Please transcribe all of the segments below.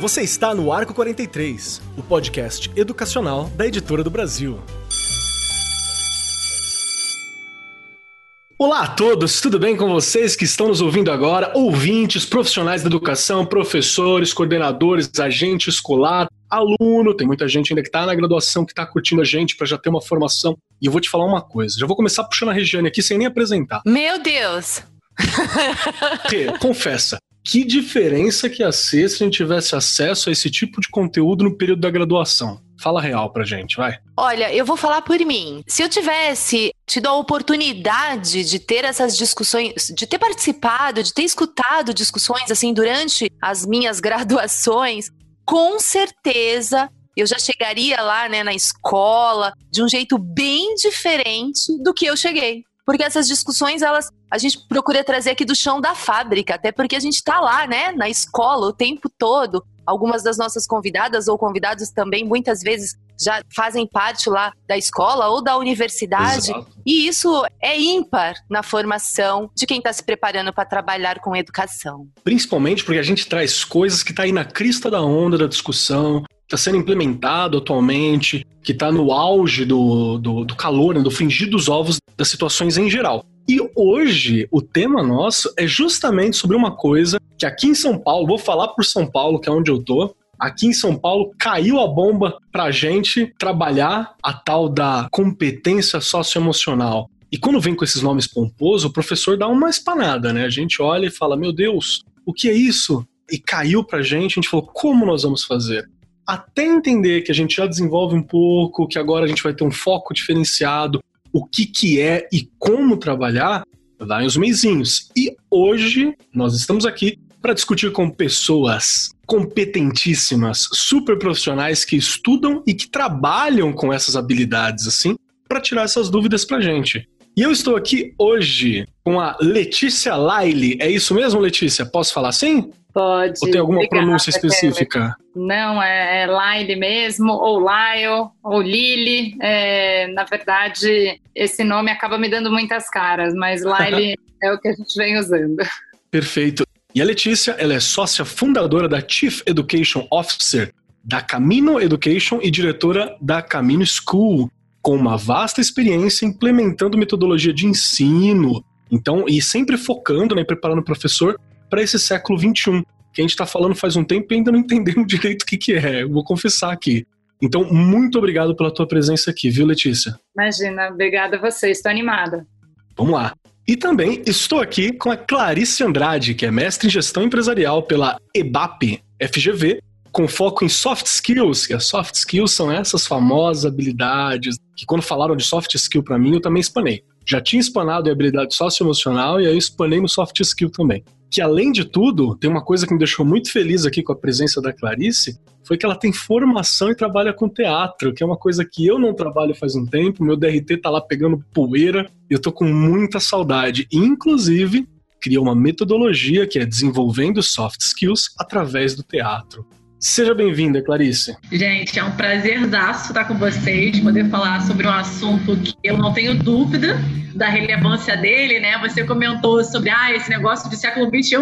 Você está no Arco 43, o podcast educacional da Editora do Brasil. Olá a todos, tudo bem com vocês que estão nos ouvindo agora? Ouvintes, profissionais da educação, professores, coordenadores, agente escolar, aluno, tem muita gente ainda que está na graduação que está curtindo a gente para já ter uma formação. E eu vou te falar uma coisa, já vou começar puxando a Regiane aqui sem nem apresentar. Meu Deus! Rê, confessa, que diferença que ia ser se a gente tivesse acesso a esse tipo de conteúdo no período da graduação? Fala real pra gente, vai. Olha, eu vou falar por mim. Se eu tivesse tido a oportunidade de ter essas discussões, de ter participado, de ter escutado discussões assim durante as minhas graduações, com certeza eu já chegaria lá, né, na escola de um jeito bem diferente do que eu cheguei. Porque essas discussões, elas a gente procura trazer aqui do chão da fábrica, até porque a gente está lá, né, na escola o tempo todo. Algumas das nossas convidadas ou convidados também, muitas vezes, já fazem parte lá da escola ou da universidade. Exato. E isso é ímpar na formação de quem está se preparando para trabalhar com educação. Principalmente porque a gente traz coisas que está aí na crista da onda da discussão, está sendo implementado atualmente, que está no auge do, do, do calor, né, do fringir dos ovos das situações em geral. E hoje o tema nosso é justamente sobre uma coisa que aqui em São Paulo, vou falar por São Paulo, que é onde eu tô, aqui em São Paulo caiu a bomba pra gente trabalhar a tal da competência socioemocional. E quando vem com esses nomes pomposos, o professor dá uma espanada, né? A gente olha e fala: Meu Deus, o que é isso? E caiu pra gente, a gente falou: Como nós vamos fazer? Até entender que a gente já desenvolve um pouco, que agora a gente vai ter um foco diferenciado, o que, que é e como trabalhar, vai uns meizinhos. E hoje nós estamos aqui para discutir com pessoas competentíssimas, super profissionais que estudam e que trabalham com essas habilidades assim, para tirar essas dúvidas para gente. E eu estou aqui hoje com a Letícia Laile. É isso mesmo, Letícia? Posso falar assim? Pode. Ou tem alguma Obrigada, pronúncia específica? Não, é, é Lyle mesmo, ou Lyle, ou Lily. É, na verdade, esse nome acaba me dando muitas caras, mas Lyle é o que a gente vem usando. Perfeito. E a Letícia, ela é sócia fundadora da Chief Education Officer da Camino Education e diretora da Camino School, com uma vasta experiência implementando metodologia de ensino, então, e sempre focando, né, preparando o professor para esse século XXI, que a gente está falando faz um tempo e ainda não entendemos direito o que, que é. Eu vou confessar aqui. Então, muito obrigado pela tua presença aqui, viu, Letícia? Imagina, obrigada a você, estou animada. Vamos lá. E também estou aqui com a Clarice Andrade, que é mestre em gestão empresarial pela EBAP FGV, com foco em soft skills, que as soft skills são essas famosas habilidades que quando falaram de soft skill para mim, eu também espanei. Já tinha espanado em habilidade socioemocional e aí eu espanei no soft skill também que além de tudo, tem uma coisa que me deixou muito feliz aqui com a presença da Clarice, foi que ela tem formação e trabalha com teatro, que é uma coisa que eu não trabalho faz um tempo, meu DRT tá lá pegando poeira, e eu tô com muita saudade. inclusive, criou uma metodologia que é desenvolvendo soft skills através do teatro. Seja bem-vinda, Clarice. Gente, é um prazerzaço estar com vocês, poder falar sobre um assunto que eu não tenho dúvida da relevância dele, né? Você comentou sobre ah, esse negócio de século XXI,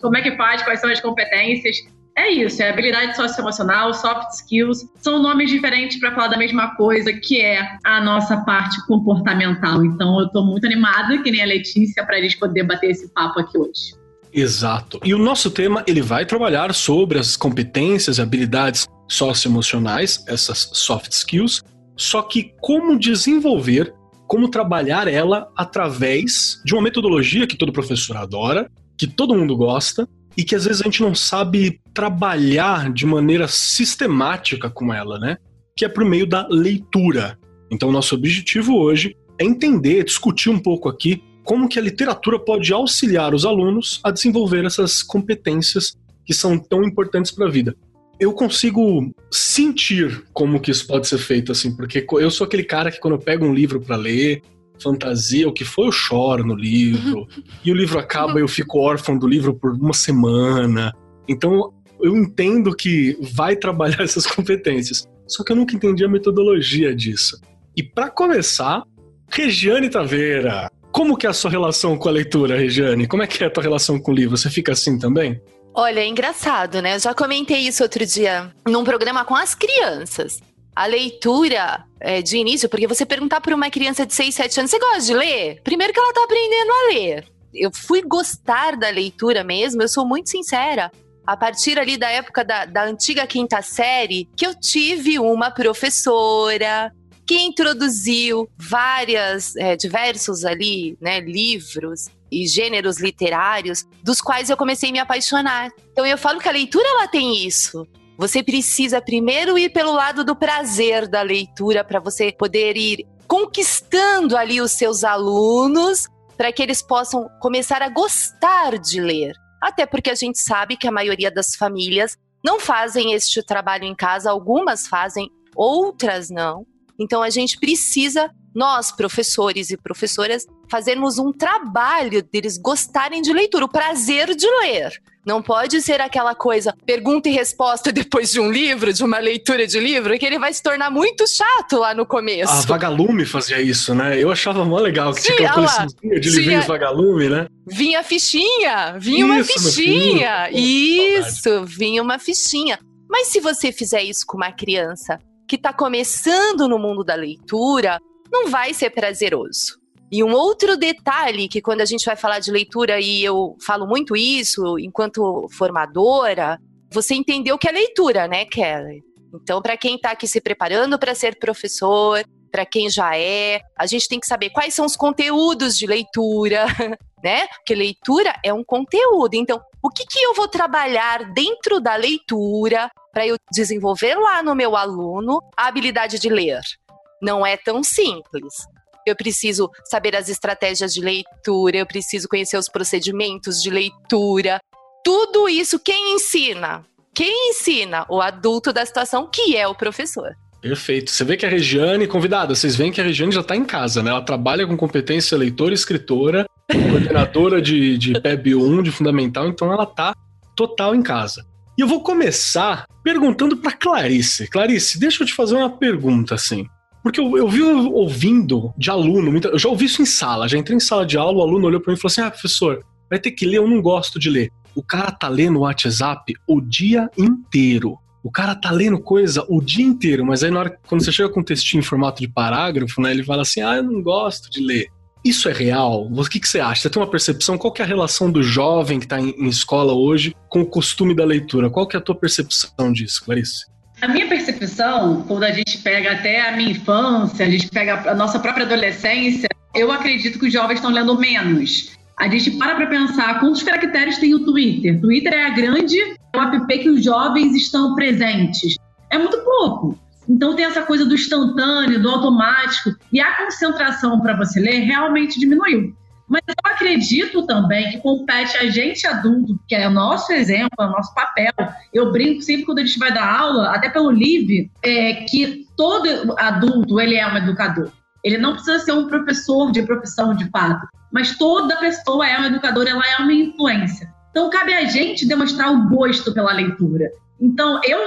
como é que faz, quais são as competências. É isso, é habilidade socioemocional, soft skills, são nomes diferentes para falar da mesma coisa, que é a nossa parte comportamental. Então, eu estou muito animada, que nem a Letícia, para a gente poder bater esse papo aqui hoje. Exato. E o nosso tema ele vai trabalhar sobre as competências e habilidades socioemocionais, essas soft skills, só que como desenvolver, como trabalhar ela através de uma metodologia que todo professor adora, que todo mundo gosta e que às vezes a gente não sabe trabalhar de maneira sistemática com ela, né? Que é por meio da leitura. Então, nosso objetivo hoje é entender, discutir um pouco aqui como que a literatura pode auxiliar os alunos a desenvolver essas competências que são tão importantes para a vida. Eu consigo sentir como que isso pode ser feito, assim, porque eu sou aquele cara que quando eu pego um livro para ler, fantasia, o que for, eu choro no livro, e o livro acaba e eu fico órfão do livro por uma semana. Então, eu entendo que vai trabalhar essas competências, só que eu nunca entendi a metodologia disso. E para começar, Regiane Taveira, Como que é a sua relação com a leitura, Regiane? Como é que é a tua relação com o livro? Você fica assim também? Olha, é engraçado, né? Eu já comentei isso outro dia num programa com as crianças. A leitura é, de início, porque você perguntar para uma criança de 6, 7 anos, você gosta de ler? Primeiro que ela está aprendendo a ler. Eu fui gostar da leitura mesmo, eu sou muito sincera. A partir ali da época da, da antiga quinta série, que eu tive uma professora que introduziu várias, é, diversos ali, né, livros e gêneros literários dos quais eu comecei a me apaixonar. Então eu falo que a leitura ela tem isso. Você precisa primeiro ir pelo lado do prazer da leitura para você poder ir conquistando ali os seus alunos para que eles possam começar a gostar de ler. Até porque a gente sabe que a maioria das famílias não fazem este trabalho em casa, algumas fazem, outras não. Então a gente precisa, nós, professores e professoras, fazermos um trabalho deles gostarem de leitura, o prazer de ler. Não pode ser aquela coisa, pergunta e resposta depois de um livro, de uma leitura de livro, que ele vai se tornar muito chato lá no começo. A Vagalume fazia isso, né? Eu achava mó legal que Sim, tinha aquela coleçãozinha de livrinhos Vagalume, né? Vinha fichinha, vinha isso, uma fichinha. Isso, vinha uma fichinha. Mas se você fizer isso com uma criança que está começando no mundo da leitura, não vai ser prazeroso. E um outro detalhe que quando a gente vai falar de leitura e eu falo muito isso enquanto formadora, você entendeu que é leitura, né, Kelly? Então, para quem está aqui se preparando para ser professor, para quem já é, a gente tem que saber quais são os conteúdos de leitura, né? Porque leitura é um conteúdo. Então, o que, que eu vou trabalhar dentro da leitura para eu desenvolver lá no meu aluno a habilidade de ler. Não é tão simples. Eu preciso saber as estratégias de leitura, eu preciso conhecer os procedimentos de leitura. Tudo isso quem ensina? Quem ensina? O adulto da situação, que é o professor. Perfeito. Você vê que a Regiane, convidada, vocês veem que a Regiane já está em casa, né? Ela trabalha com competência leitora e escritora, coordenadora de, de PEB 1, de fundamental, então ela está total em casa. E eu vou começar perguntando para Clarice. Clarice, deixa eu te fazer uma pergunta assim. Porque eu, eu vi ouvindo de aluno, eu já ouvi isso em sala, já entrei em sala de aula, o aluno olhou para mim e falou assim: ah, professor, vai ter que ler, eu não gosto de ler. O cara tá lendo o WhatsApp o dia inteiro. O cara tá lendo coisa o dia inteiro, mas aí na hora quando você chega com um textinho em formato de parágrafo, né, ele fala assim: ah, eu não gosto de ler. Isso é real? O que, que você acha? Você tem uma percepção? Qual é a relação do jovem que está em, em, escola hoje com o costume da leitura? Qual que é a tua percepção disso, Clarice? A minha percepção, quando a gente pega até a minha infância, a gente pega a nossa própria adolescência, eu acredito que os jovens estão lendo menos. A gente para para pensar quantos caracteres tem o Twitter. Twitter é a grande app que os jovens estão presentes. É muito pouco. Então tem essa coisa do instantâneo, do automático, e a concentração para você ler realmente diminuiu. Mas eu acredito também que compete a gente adulto, que é o nosso exemplo, é o nosso papel. Eu brinco sempre quando a gente vai dar aula, até pelo LIVE, é, que todo adulto ele é um educador. Ele não precisa ser um professor de profissão de fato, mas toda pessoa é um educador, ela é uma influência. Então cabe a gente demonstrar o gosto pela leitura. Então, eu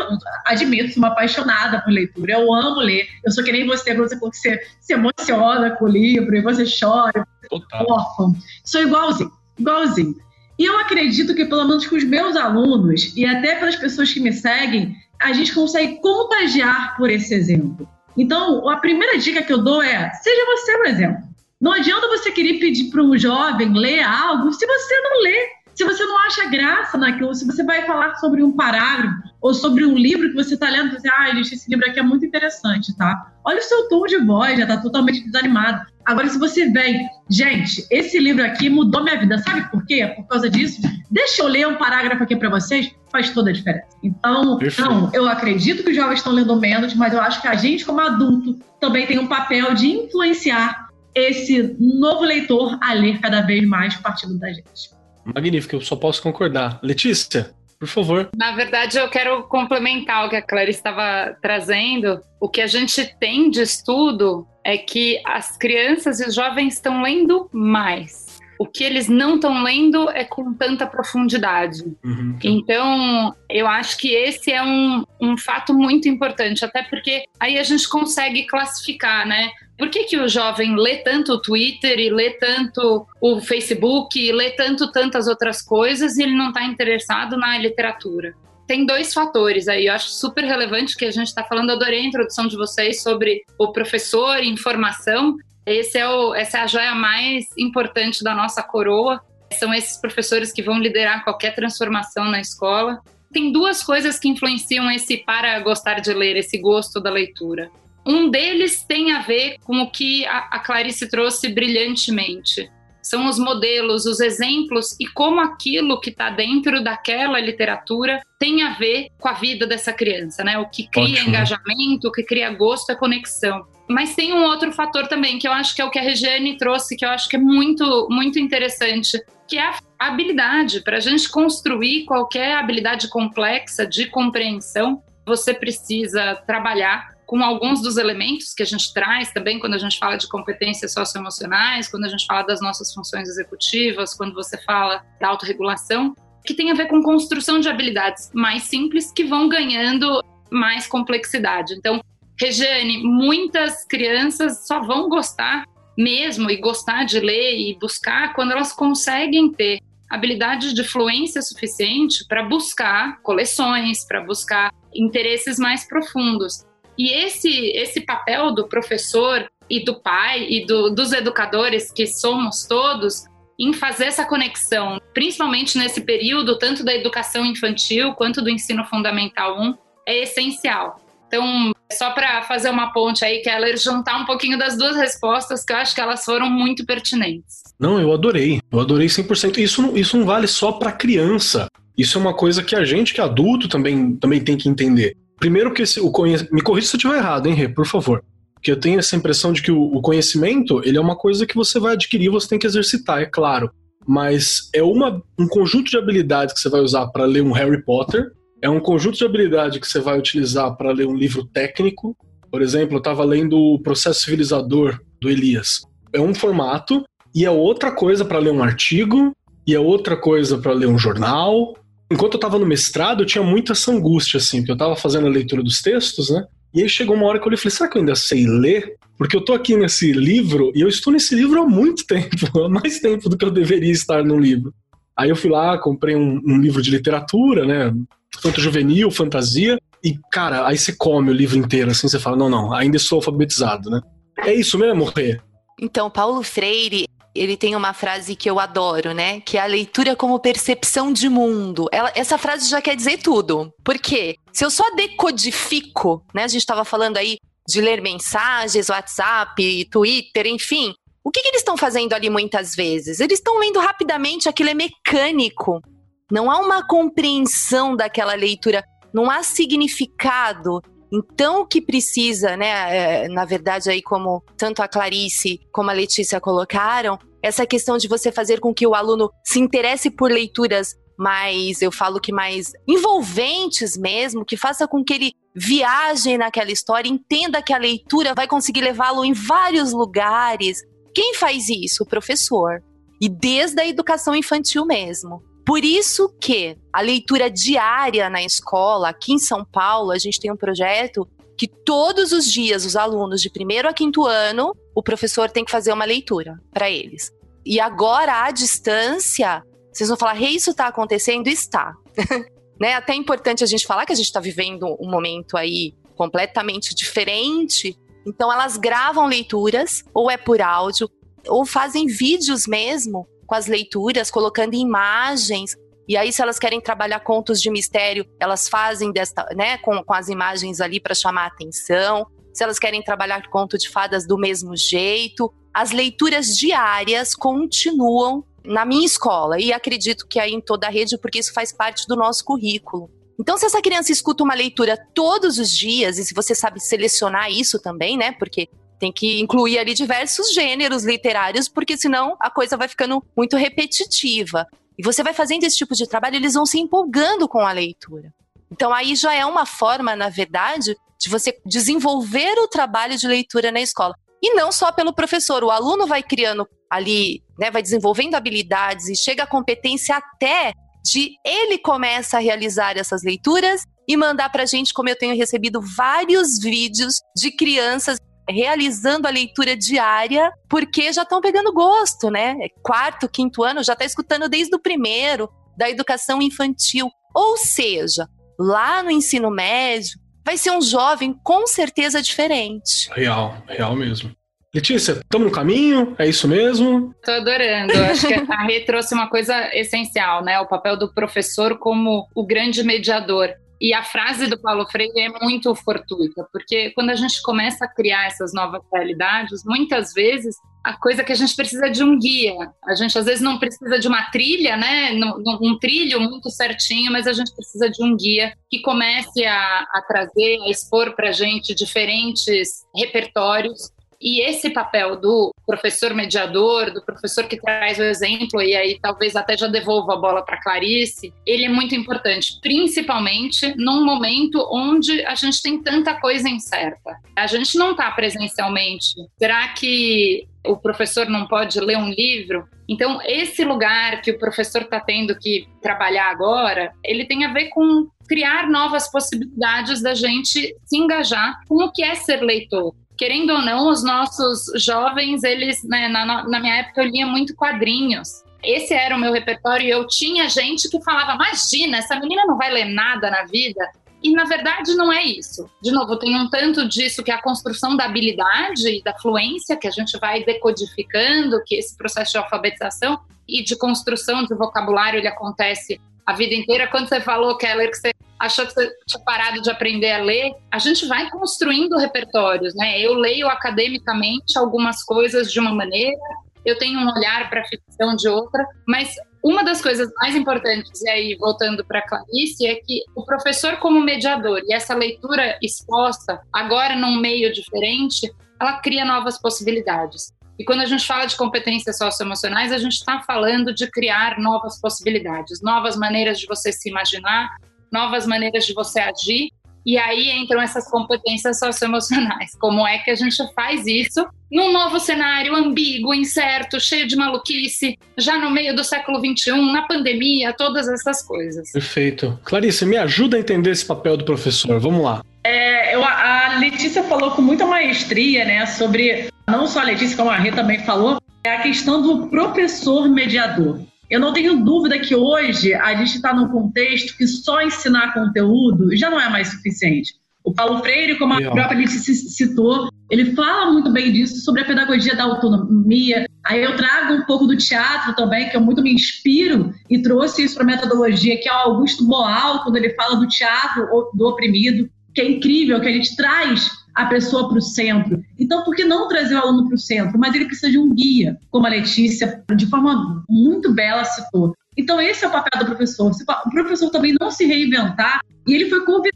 admito, sou uma apaixonada por leitura, eu amo ler. Eu sou que nem você, você falou que você se emociona com o livro, e você chora, órfão. Sou igualzinho, igualzinho. E eu acredito que, pelo menos com os meus alunos, e até pelas pessoas que me seguem, a gente consegue contagiar por esse exemplo. Então, a primeira dica que eu dou é: seja você o exemplo. Não adianta você querer pedir para um jovem ler algo se você não lê. Se você não acha graça naquilo, se você vai falar sobre um parágrafo ou sobre um livro que você está lendo, você, ah, gente, esse livro aqui é muito interessante, tá? Olha o seu tom de voz, já está totalmente desanimado. Agora, se você vem, gente, esse livro aqui mudou minha vida, sabe por quê? Por causa disso. Deixa eu ler um parágrafo aqui para vocês, faz toda a diferença. Então, não, eu acredito que os jovens estão lendo menos, mas eu acho que a gente, como adulto, também tem um papel de influenciar esse novo leitor a ler cada vez mais partindo da gente. Magnífico, eu só posso concordar. Letícia, por favor. Na verdade, eu quero complementar o que a Clarice estava trazendo. O que a gente tem de estudo é que as crianças e os jovens estão lendo mais. O que eles não estão lendo é com tanta profundidade. Uhum. Então, eu acho que esse é um, um fato muito importante, até porque aí a gente consegue classificar, né? Por que, que o jovem lê tanto o Twitter e lê tanto o Facebook e lê tanto tantas outras coisas e ele não está interessado na literatura? Tem dois fatores aí, eu acho super relevante que a gente está falando, eu adorei a introdução de vocês sobre o professor informação, esse é o, essa é a joia mais importante da nossa coroa. São esses professores que vão liderar qualquer transformação na escola. Tem duas coisas que influenciam esse para gostar de ler, esse gosto da leitura. Um deles tem a ver com o que a Clarice trouxe brilhantemente. São os modelos, os exemplos e como aquilo que está dentro daquela literatura tem a ver com a vida dessa criança, né? O que cria Ótimo. engajamento, o que cria gosto é conexão. Mas tem um outro fator também, que eu acho que é o que a Regiane trouxe, que eu acho que é muito, muito interessante, que é a habilidade. Para a gente construir qualquer habilidade complexa de compreensão, você precisa trabalhar com alguns dos elementos que a gente traz também quando a gente fala de competências socioemocionais, quando a gente fala das nossas funções executivas, quando você fala da autorregulação, que tem a ver com construção de habilidades mais simples que vão ganhando mais complexidade. Então, Regiane, muitas crianças só vão gostar mesmo e gostar de ler e buscar quando elas conseguem ter habilidade de fluência suficiente para buscar coleções, para buscar interesses mais profundos. E esse, esse papel do professor e do pai e do, dos educadores, que somos todos, em fazer essa conexão, principalmente nesse período, tanto da educação infantil quanto do ensino fundamental 1, é essencial. Então, só para fazer uma ponte aí, Keller, juntar um pouquinho das duas respostas, que eu acho que elas foram muito pertinentes. Não, eu adorei. Eu adorei 100%. Isso não, isso não vale só para criança. Isso é uma coisa que a gente, que é adulto, também, também tem que entender. Primeiro que esse, o conhecimento... Me corrija se eu estiver errado, hein, Rê, por favor. Porque eu tenho essa impressão de que o, o conhecimento, ele é uma coisa que você vai adquirir, você tem que exercitar, é claro. Mas é uma, um conjunto de habilidades que você vai usar para ler um Harry Potter, é um conjunto de habilidade que você vai utilizar para ler um livro técnico. Por exemplo, eu estava lendo o Processo Civilizador do Elias. É um formato e é outra coisa para ler um artigo e é outra coisa para ler um jornal. Enquanto eu estava no mestrado, eu tinha muita essa angústia, assim, porque eu estava fazendo a leitura dos textos, né? E aí chegou uma hora que eu falei, será que eu ainda sei ler? Porque eu tô aqui nesse livro e eu estou nesse livro há muito tempo, há mais tempo do que eu deveria estar no livro. Aí eu fui lá, comprei um, um livro de literatura, né? Tanto juvenil, fantasia, e, cara, aí você come o livro inteiro, assim, você fala, não, não, ainda sou alfabetizado, né? É isso mesmo, Rê? Então, Paulo Freire, ele tem uma frase que eu adoro, né? Que é a leitura como percepção de mundo. Ela, essa frase já quer dizer tudo. Por quê? Se eu só decodifico, né? A gente estava falando aí de ler mensagens, WhatsApp, Twitter, enfim. O que, que eles estão fazendo ali muitas vezes? Eles estão lendo rapidamente, aquilo é mecânico. Não há uma compreensão daquela leitura, não há significado. Então, o que precisa, né, é, na verdade, aí como tanto a Clarice como a Letícia colocaram, essa questão de você fazer com que o aluno se interesse por leituras mais, eu falo que mais envolventes mesmo, que faça com que ele viaje naquela história, entenda que a leitura vai conseguir levá-lo em vários lugares, quem faz isso? O professor. E desde a educação infantil mesmo. Por isso que a leitura diária na escola, aqui em São Paulo, a gente tem um projeto que todos os dias os alunos de primeiro a quinto ano, o professor tem que fazer uma leitura para eles. E agora, à distância, vocês vão falar, hey, isso está acontecendo? Está. né? Até é importante a gente falar que a gente está vivendo um momento aí completamente diferente então elas gravam leituras, ou é por áudio, ou fazem vídeos mesmo com as leituras, colocando imagens. E aí, se elas querem trabalhar contos de mistério, elas fazem desta, né, com, com as imagens ali para chamar a atenção. Se elas querem trabalhar conto de fadas do mesmo jeito, as leituras diárias continuam na minha escola e acredito que aí em toda a rede, porque isso faz parte do nosso currículo. Então, se essa criança escuta uma leitura todos os dias, e se você sabe selecionar isso também, né? Porque tem que incluir ali diversos gêneros literários, porque senão a coisa vai ficando muito repetitiva. E você vai fazendo esse tipo de trabalho, eles vão se empolgando com a leitura. Então, aí já é uma forma, na verdade, de você desenvolver o trabalho de leitura na escola. E não só pelo professor, o aluno vai criando ali, né, vai desenvolvendo habilidades e chega à competência até de ele começa a realizar essas leituras e mandar para a gente, como eu tenho recebido vários vídeos de crianças realizando a leitura diária, porque já estão pegando gosto, né? É quarto, quinto ano, já está escutando desde o primeiro, da educação infantil. Ou seja, lá no ensino médio, vai ser um jovem com certeza diferente. Real, real mesmo. Letícia, estamos no caminho? É isso mesmo? Tô adorando. Acho que a Rê trouxe uma coisa essencial, né? O papel do professor como o grande mediador. E a frase do Paulo Freire é muito fortuita, porque quando a gente começa a criar essas novas realidades, muitas vezes a coisa que a gente precisa de um guia. A gente às vezes não precisa de uma trilha, né? Um trilho muito certinho, mas a gente precisa de um guia que comece a, a trazer, a expor para a gente diferentes repertórios e esse papel do professor mediador, do professor que traz o exemplo, e aí talvez até já devolva a bola para Clarice, ele é muito importante, principalmente num momento onde a gente tem tanta coisa incerta. A gente não está presencialmente. Será que o professor não pode ler um livro? Então, esse lugar que o professor está tendo que trabalhar agora, ele tem a ver com criar novas possibilidades da gente se engajar com o que é ser leitor querendo ou não, os nossos jovens, eles, né, na, na minha época eu lia muito quadrinhos. Esse era o meu repertório e eu tinha gente que falava: imagina, essa menina não vai ler nada na vida. E na verdade não é isso. De novo, tem um tanto disso que é a construção da habilidade e da fluência que a gente vai decodificando, que esse processo de alfabetização e de construção de vocabulário ele acontece a vida inteira. Quando você falou, Keller, que você achou que você tinha parado de aprender a ler, a gente vai construindo repertórios, né? Eu leio academicamente algumas coisas de uma maneira, eu tenho um olhar para ficção de outra, mas uma das coisas mais importantes, e aí voltando para Clarice, é que o professor como mediador e essa leitura exposta, agora num meio diferente, ela cria novas possibilidades. E quando a gente fala de competências socioemocionais, a gente está falando de criar novas possibilidades, novas maneiras de você se imaginar, novas maneiras de você agir. E aí entram essas competências socioemocionais. Como é que a gente faz isso num novo cenário ambíguo, incerto, cheio de maluquice, já no meio do século XXI, na pandemia, todas essas coisas. Perfeito. Clarice, me ajuda a entender esse papel do professor. Vamos lá. É, eu, a Letícia falou com muita maestria, né, sobre não só a Letícia, como a Rê também falou, é a questão do professor mediador. Eu não tenho dúvida que hoje a gente está num contexto que só ensinar conteúdo já não é mais suficiente. O Paulo Freire, como a Legal. própria Alice citou, ele fala muito bem disso, sobre a pedagogia da autonomia. Aí eu trago um pouco do teatro também, que eu muito me inspiro e trouxe isso para a metodologia, que é o Augusto Boal, quando ele fala do teatro do oprimido, que é incrível, que a gente traz a pessoa para o centro. Então, por que não trazer o aluno para o centro? Mas ele precisa de um guia, como a Letícia, de forma muito bela, citou. Então, esse é o papel do professor. O professor também não se reinventar, e ele foi convidado,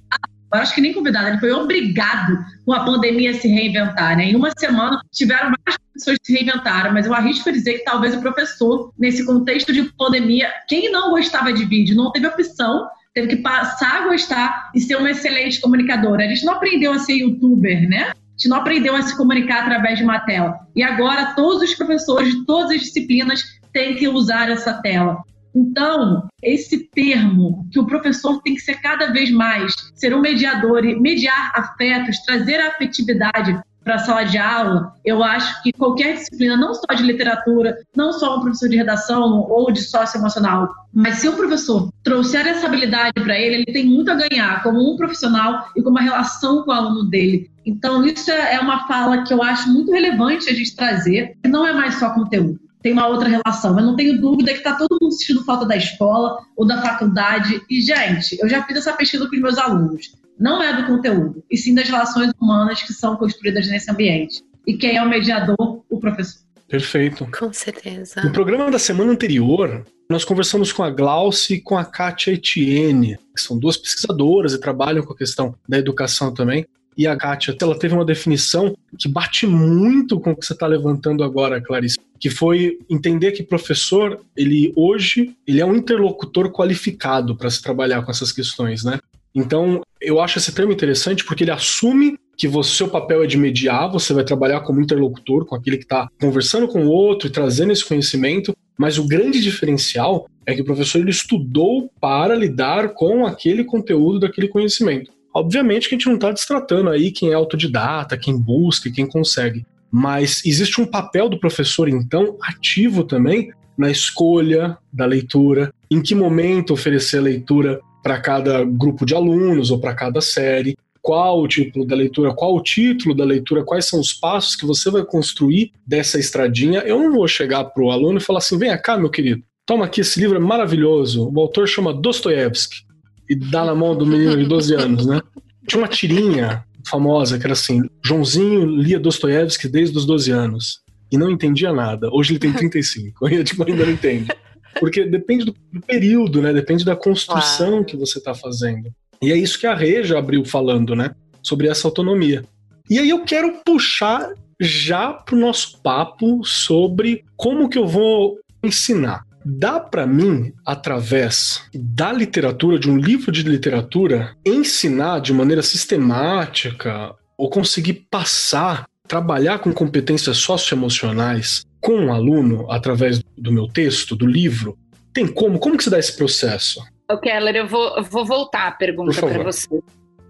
acho que nem convidado, ele foi obrigado com a pandemia a se reinventar. Né? Em uma semana, tiveram várias pessoas que se reinventaram, mas eu arrisco dizer que talvez o professor, nesse contexto de pandemia, quem não gostava de vídeo, não teve opção teve que passar a gostar e ser uma excelente comunicadora. A gente não aprendeu a ser youtuber, né? A gente não aprendeu a se comunicar através de uma tela. E agora todos os professores de todas as disciplinas têm que usar essa tela. Então, esse termo que o professor tem que ser cada vez mais, ser um mediador e mediar afetos, trazer afetividade para a sala de aula, eu acho que qualquer disciplina, não só de literatura, não só um professor de redação ou de socioemocional, mas se o professor trouxer essa habilidade para ele, ele tem muito a ganhar como um profissional e com uma relação com o aluno dele. Então, isso é uma fala que eu acho muito relevante a gente trazer, que não é mais só conteúdo tem uma outra relação. Eu não tenho dúvida que está todo mundo sentindo falta da escola ou da faculdade. E, gente, eu já fiz essa pesquisa com os meus alunos não é do conteúdo, e sim das relações humanas que são construídas nesse ambiente. E quem é o mediador? O professor. Perfeito. Com certeza. No programa da semana anterior, nós conversamos com a Glauce e com a Kátia Etienne, que são duas pesquisadoras e trabalham com a questão da educação também. E a Kátia, ela teve uma definição que bate muito com o que você está levantando agora, Clarice, que foi entender que professor, ele hoje, ele é um interlocutor qualificado para se trabalhar com essas questões, né? Então, eu acho esse termo interessante porque ele assume que o seu papel é de mediar, você vai trabalhar como interlocutor com aquele que está conversando com o outro e trazendo esse conhecimento, mas o grande diferencial é que o professor ele estudou para lidar com aquele conteúdo daquele conhecimento. Obviamente que a gente não está destratando aí quem é autodidata, quem busca, quem consegue. Mas existe um papel do professor, então, ativo também na escolha da leitura, em que momento oferecer a leitura para cada grupo de alunos ou para cada série, qual o título da leitura, qual o título da leitura, quais são os passos que você vai construir dessa estradinha. Eu não vou chegar para o aluno e falar assim: vem cá, meu querido, toma aqui, esse livro é maravilhoso. O autor chama Dostoiévski e dá na mão do menino de 12 anos, né? Tinha uma tirinha famosa que era assim: Joãozinho lia Dostoiévski desde os 12 anos e não entendia nada. Hoje ele tem 35, ainda, tipo, ainda não entende. Porque depende do, do período, né? Depende da construção claro. que você está fazendo. E é isso que a Reja abriu falando, né? Sobre essa autonomia. E aí eu quero puxar já pro nosso papo sobre como que eu vou ensinar. Dá para mim, através da literatura, de um livro de literatura, ensinar de maneira sistemática ou conseguir passar, trabalhar com competências socioemocionais com um aluno através do meu texto, do livro? Tem como? Como que se dá esse processo? O Keller, eu vou, eu vou voltar a pergunta para você.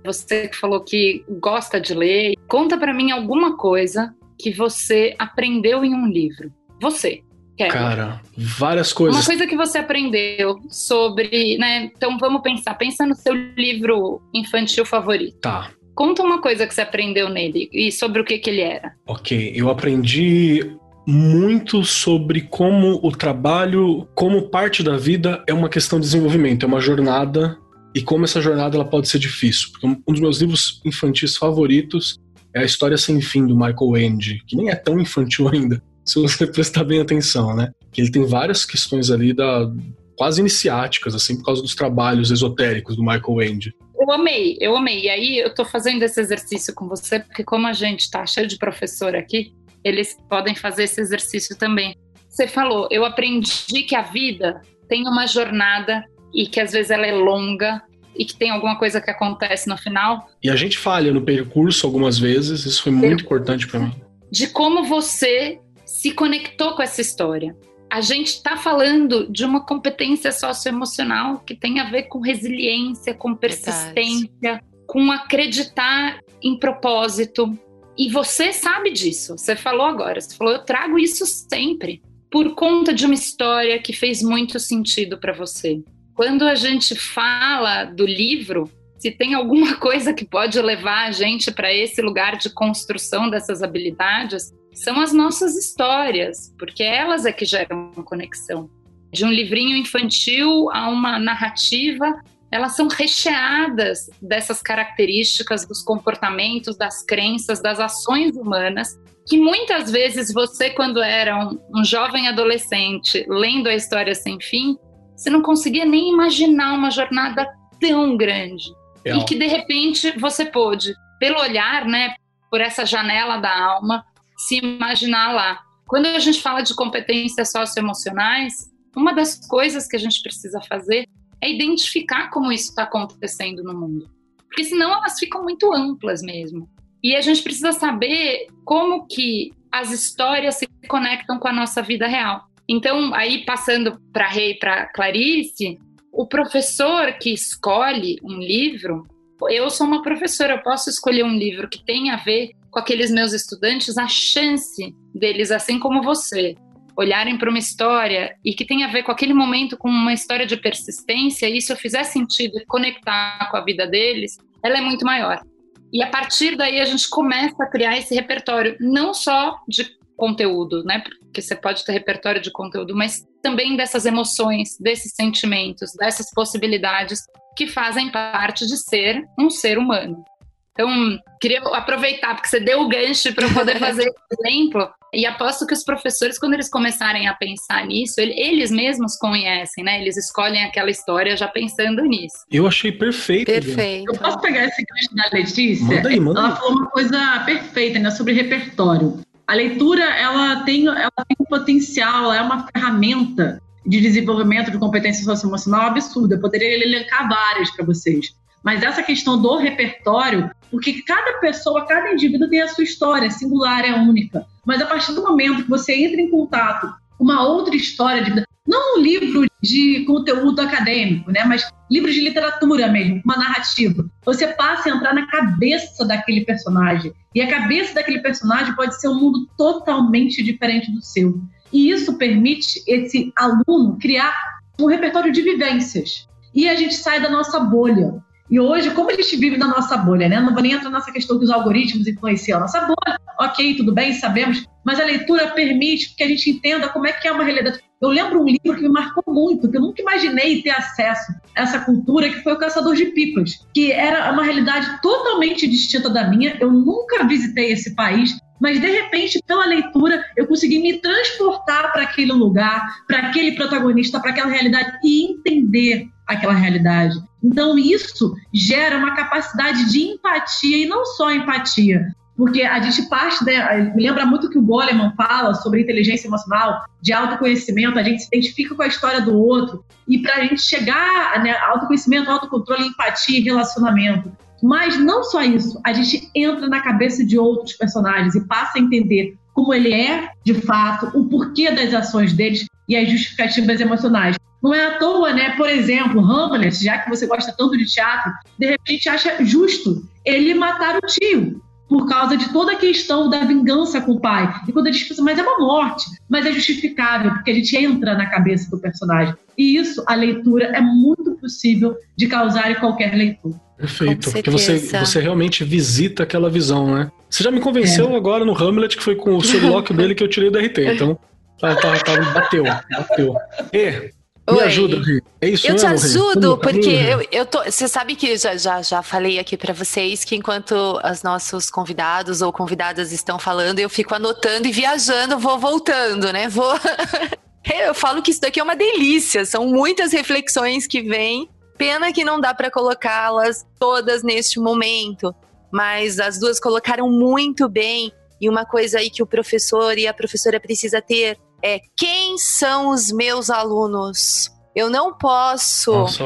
Você que falou que gosta de ler, conta para mim alguma coisa que você aprendeu em um livro. Você. Keller. Cara, várias coisas. Uma coisa que você aprendeu sobre, né? Então vamos pensar, pensa no seu livro infantil favorito. Tá. Conta uma coisa que você aprendeu nele e sobre o que, que ele era. Ok, eu aprendi muito sobre como o trabalho, como parte da vida, é uma questão de desenvolvimento, é uma jornada e como essa jornada ela pode ser difícil. Porque um dos meus livros infantis favoritos é a História Sem Fim, do Michael Ende, que nem é tão infantil ainda, se você prestar bem atenção, né? Que ele tem várias questões ali da quase iniciáticas, assim, por causa dos trabalhos esotéricos do Michael Ende. Eu amei, eu amei. E aí eu tô fazendo esse exercício com você, porque como a gente tá cheio de professor aqui, eles podem fazer esse exercício também. Você falou, eu aprendi que a vida tem uma jornada e que às vezes ela é longa e que tem alguma coisa que acontece no final. E a gente falha no percurso algumas vezes, isso foi muito importante para mim. De como você se conectou com essa história. A gente está falando de uma competência socioemocional que tem a ver com resiliência, com persistência, Verdade. com acreditar em propósito, e você sabe disso. Você falou agora, você falou, eu trago isso sempre por conta de uma história que fez muito sentido para você. Quando a gente fala do livro, se tem alguma coisa que pode levar a gente para esse lugar de construção dessas habilidades, são as nossas histórias, porque elas é que geram conexão. De um livrinho infantil a uma narrativa elas são recheadas dessas características dos comportamentos, das crenças, das ações humanas, que muitas vezes você, quando era um, um jovem adolescente, lendo a história sem fim, você não conseguia nem imaginar uma jornada tão grande. É. E que de repente você pôde, pelo olhar, né, por essa janela da alma, se imaginar lá. Quando a gente fala de competências socioemocionais, uma das coisas que a gente precisa fazer é identificar como isso está acontecendo no mundo. Porque senão elas ficam muito amplas mesmo. E a gente precisa saber como que as histórias se conectam com a nossa vida real. Então, aí passando para Rei para Clarice, o professor que escolhe um livro, eu sou uma professora, eu posso escolher um livro que tem a ver com aqueles meus estudantes, a chance deles, assim como você, olharem para uma história e que tem a ver com aquele momento, com uma história de persistência, e isso fizer sentido conectar com a vida deles, ela é muito maior. E a partir daí a gente começa a criar esse repertório, não só de conteúdo, né? Porque você pode ter repertório de conteúdo, mas também dessas emoções, desses sentimentos, dessas possibilidades que fazem parte de ser um ser humano. Então, queria aproveitar, porque você deu o gancho para eu poder fazer esse exemplo, e aposto que os professores, quando eles começarem a pensar nisso, eles mesmos conhecem, né? Eles escolhem aquela história já pensando nisso. Eu achei perfeito. Perfeito. Eu posso pegar esse gancho da Letícia? Manda aí, manda Ela falou uma coisa perfeita, né? Sobre repertório. A leitura, ela tem, ela tem um potencial, ela é uma ferramenta de desenvolvimento de competência socioemocional absurda. Eu poderia elencar várias para vocês. Mas essa questão do repertório, porque cada pessoa, cada indivíduo tem a sua história, singular, é única. Mas a partir do momento que você entra em contato com uma outra história de vida, não um livro de conteúdo acadêmico, né, mas livro de literatura mesmo, uma narrativa. Você passa a entrar na cabeça daquele personagem. E a cabeça daquele personagem pode ser um mundo totalmente diferente do seu. E isso permite esse aluno criar um repertório de vivências. E a gente sai da nossa bolha. E hoje, como a gente vive na nossa bolha, né? Não vou nem entrar nessa questão que os algoritmos influenciam a nossa bolha. Ok, tudo bem, sabemos. Mas a leitura permite que a gente entenda como é que é uma realidade. Eu lembro um livro que me marcou muito, que eu nunca imaginei ter acesso a essa cultura, que foi O Caçador de Pipas, que era uma realidade totalmente distinta da minha. Eu nunca visitei esse país, mas de repente, pela leitura, eu consegui me transportar para aquele lugar, para aquele protagonista, para aquela realidade e entender aquela realidade. Então, isso gera uma capacidade de empatia e não só empatia, porque a gente parte, né, me lembra muito que o Goleman fala sobre inteligência emocional, de autoconhecimento, a gente se identifica com a história do outro, e para a gente chegar, né, autoconhecimento, autocontrole, empatia e relacionamento. Mas não só isso, a gente entra na cabeça de outros personagens e passa a entender como ele é, de fato, o porquê das ações deles e as justificativas emocionais. Não é à toa, né? Por exemplo, Hamlet, já que você gosta tanto de teatro, de repente acha justo ele matar o tio por causa de toda a questão da vingança com o pai. E quando a gente pensa, mas é uma morte, mas é justificável, porque a gente entra na cabeça do personagem. E isso, a leitura, é muito possível de causar em qualquer leitor. Perfeito, porque você, você realmente visita aquela visão, né? Você já me convenceu é. agora no Hamlet, que foi com o solilóquio dele que eu tirei do RT, então tá, tá, tá, bateu, bateu. E, me Oi. ajuda, Ri. É isso Eu mesmo, te ajudo, Ri? porque eu, eu tô. Você sabe que já, já, já falei aqui para vocês que enquanto os nossos convidados ou convidadas estão falando, eu fico anotando e viajando, vou voltando, né? Vou. eu falo que isso daqui é uma delícia, são muitas reflexões que vêm Pena que não dá para colocá-las todas neste momento, mas as duas colocaram muito bem. E uma coisa aí que o professor e a professora precisa ter é quem são os meus alunos? Eu não posso Nossa,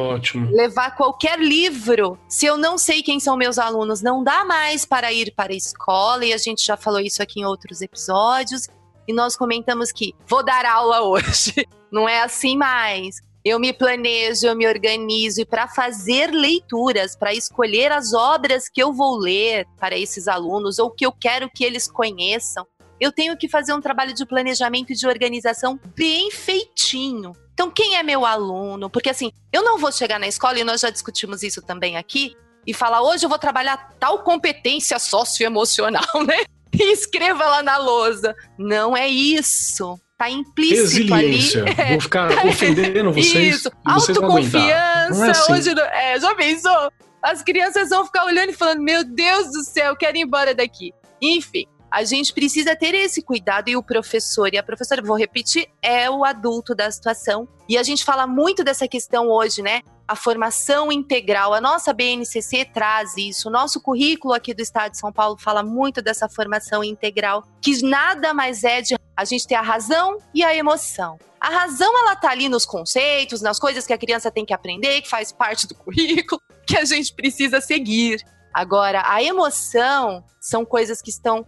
levar qualquer livro se eu não sei quem são meus alunos. Não dá mais para ir para a escola, e a gente já falou isso aqui em outros episódios. E nós comentamos que vou dar aula hoje. Não é assim mais eu me planejo, eu me organizo e para fazer leituras, para escolher as obras que eu vou ler para esses alunos ou que eu quero que eles conheçam, eu tenho que fazer um trabalho de planejamento e de organização bem feitinho. Então, quem é meu aluno? Porque assim, eu não vou chegar na escola e nós já discutimos isso também aqui e falar hoje eu vou trabalhar tal competência socioemocional, né? E escreva lá na lousa. Não é isso. Tá implícito Resiliência. ali. Vou ficar tá ofendendo vocês. Isso. Vocês Autoconfiança. É assim. Hoje, é, já pensou? As crianças vão ficar olhando e falando: Meu Deus do céu, quero ir embora daqui. Enfim, a gente precisa ter esse cuidado e o professor e a professora, vou repetir, é o adulto da situação. E a gente fala muito dessa questão hoje, né? A formação integral. A nossa BNCC traz isso. O nosso currículo aqui do Estado de São Paulo fala muito dessa formação integral, que nada mais é de a gente ter a razão e a emoção. A razão, ela tá ali nos conceitos, nas coisas que a criança tem que aprender, que faz parte do currículo, que a gente precisa seguir. Agora, a emoção são coisas que estão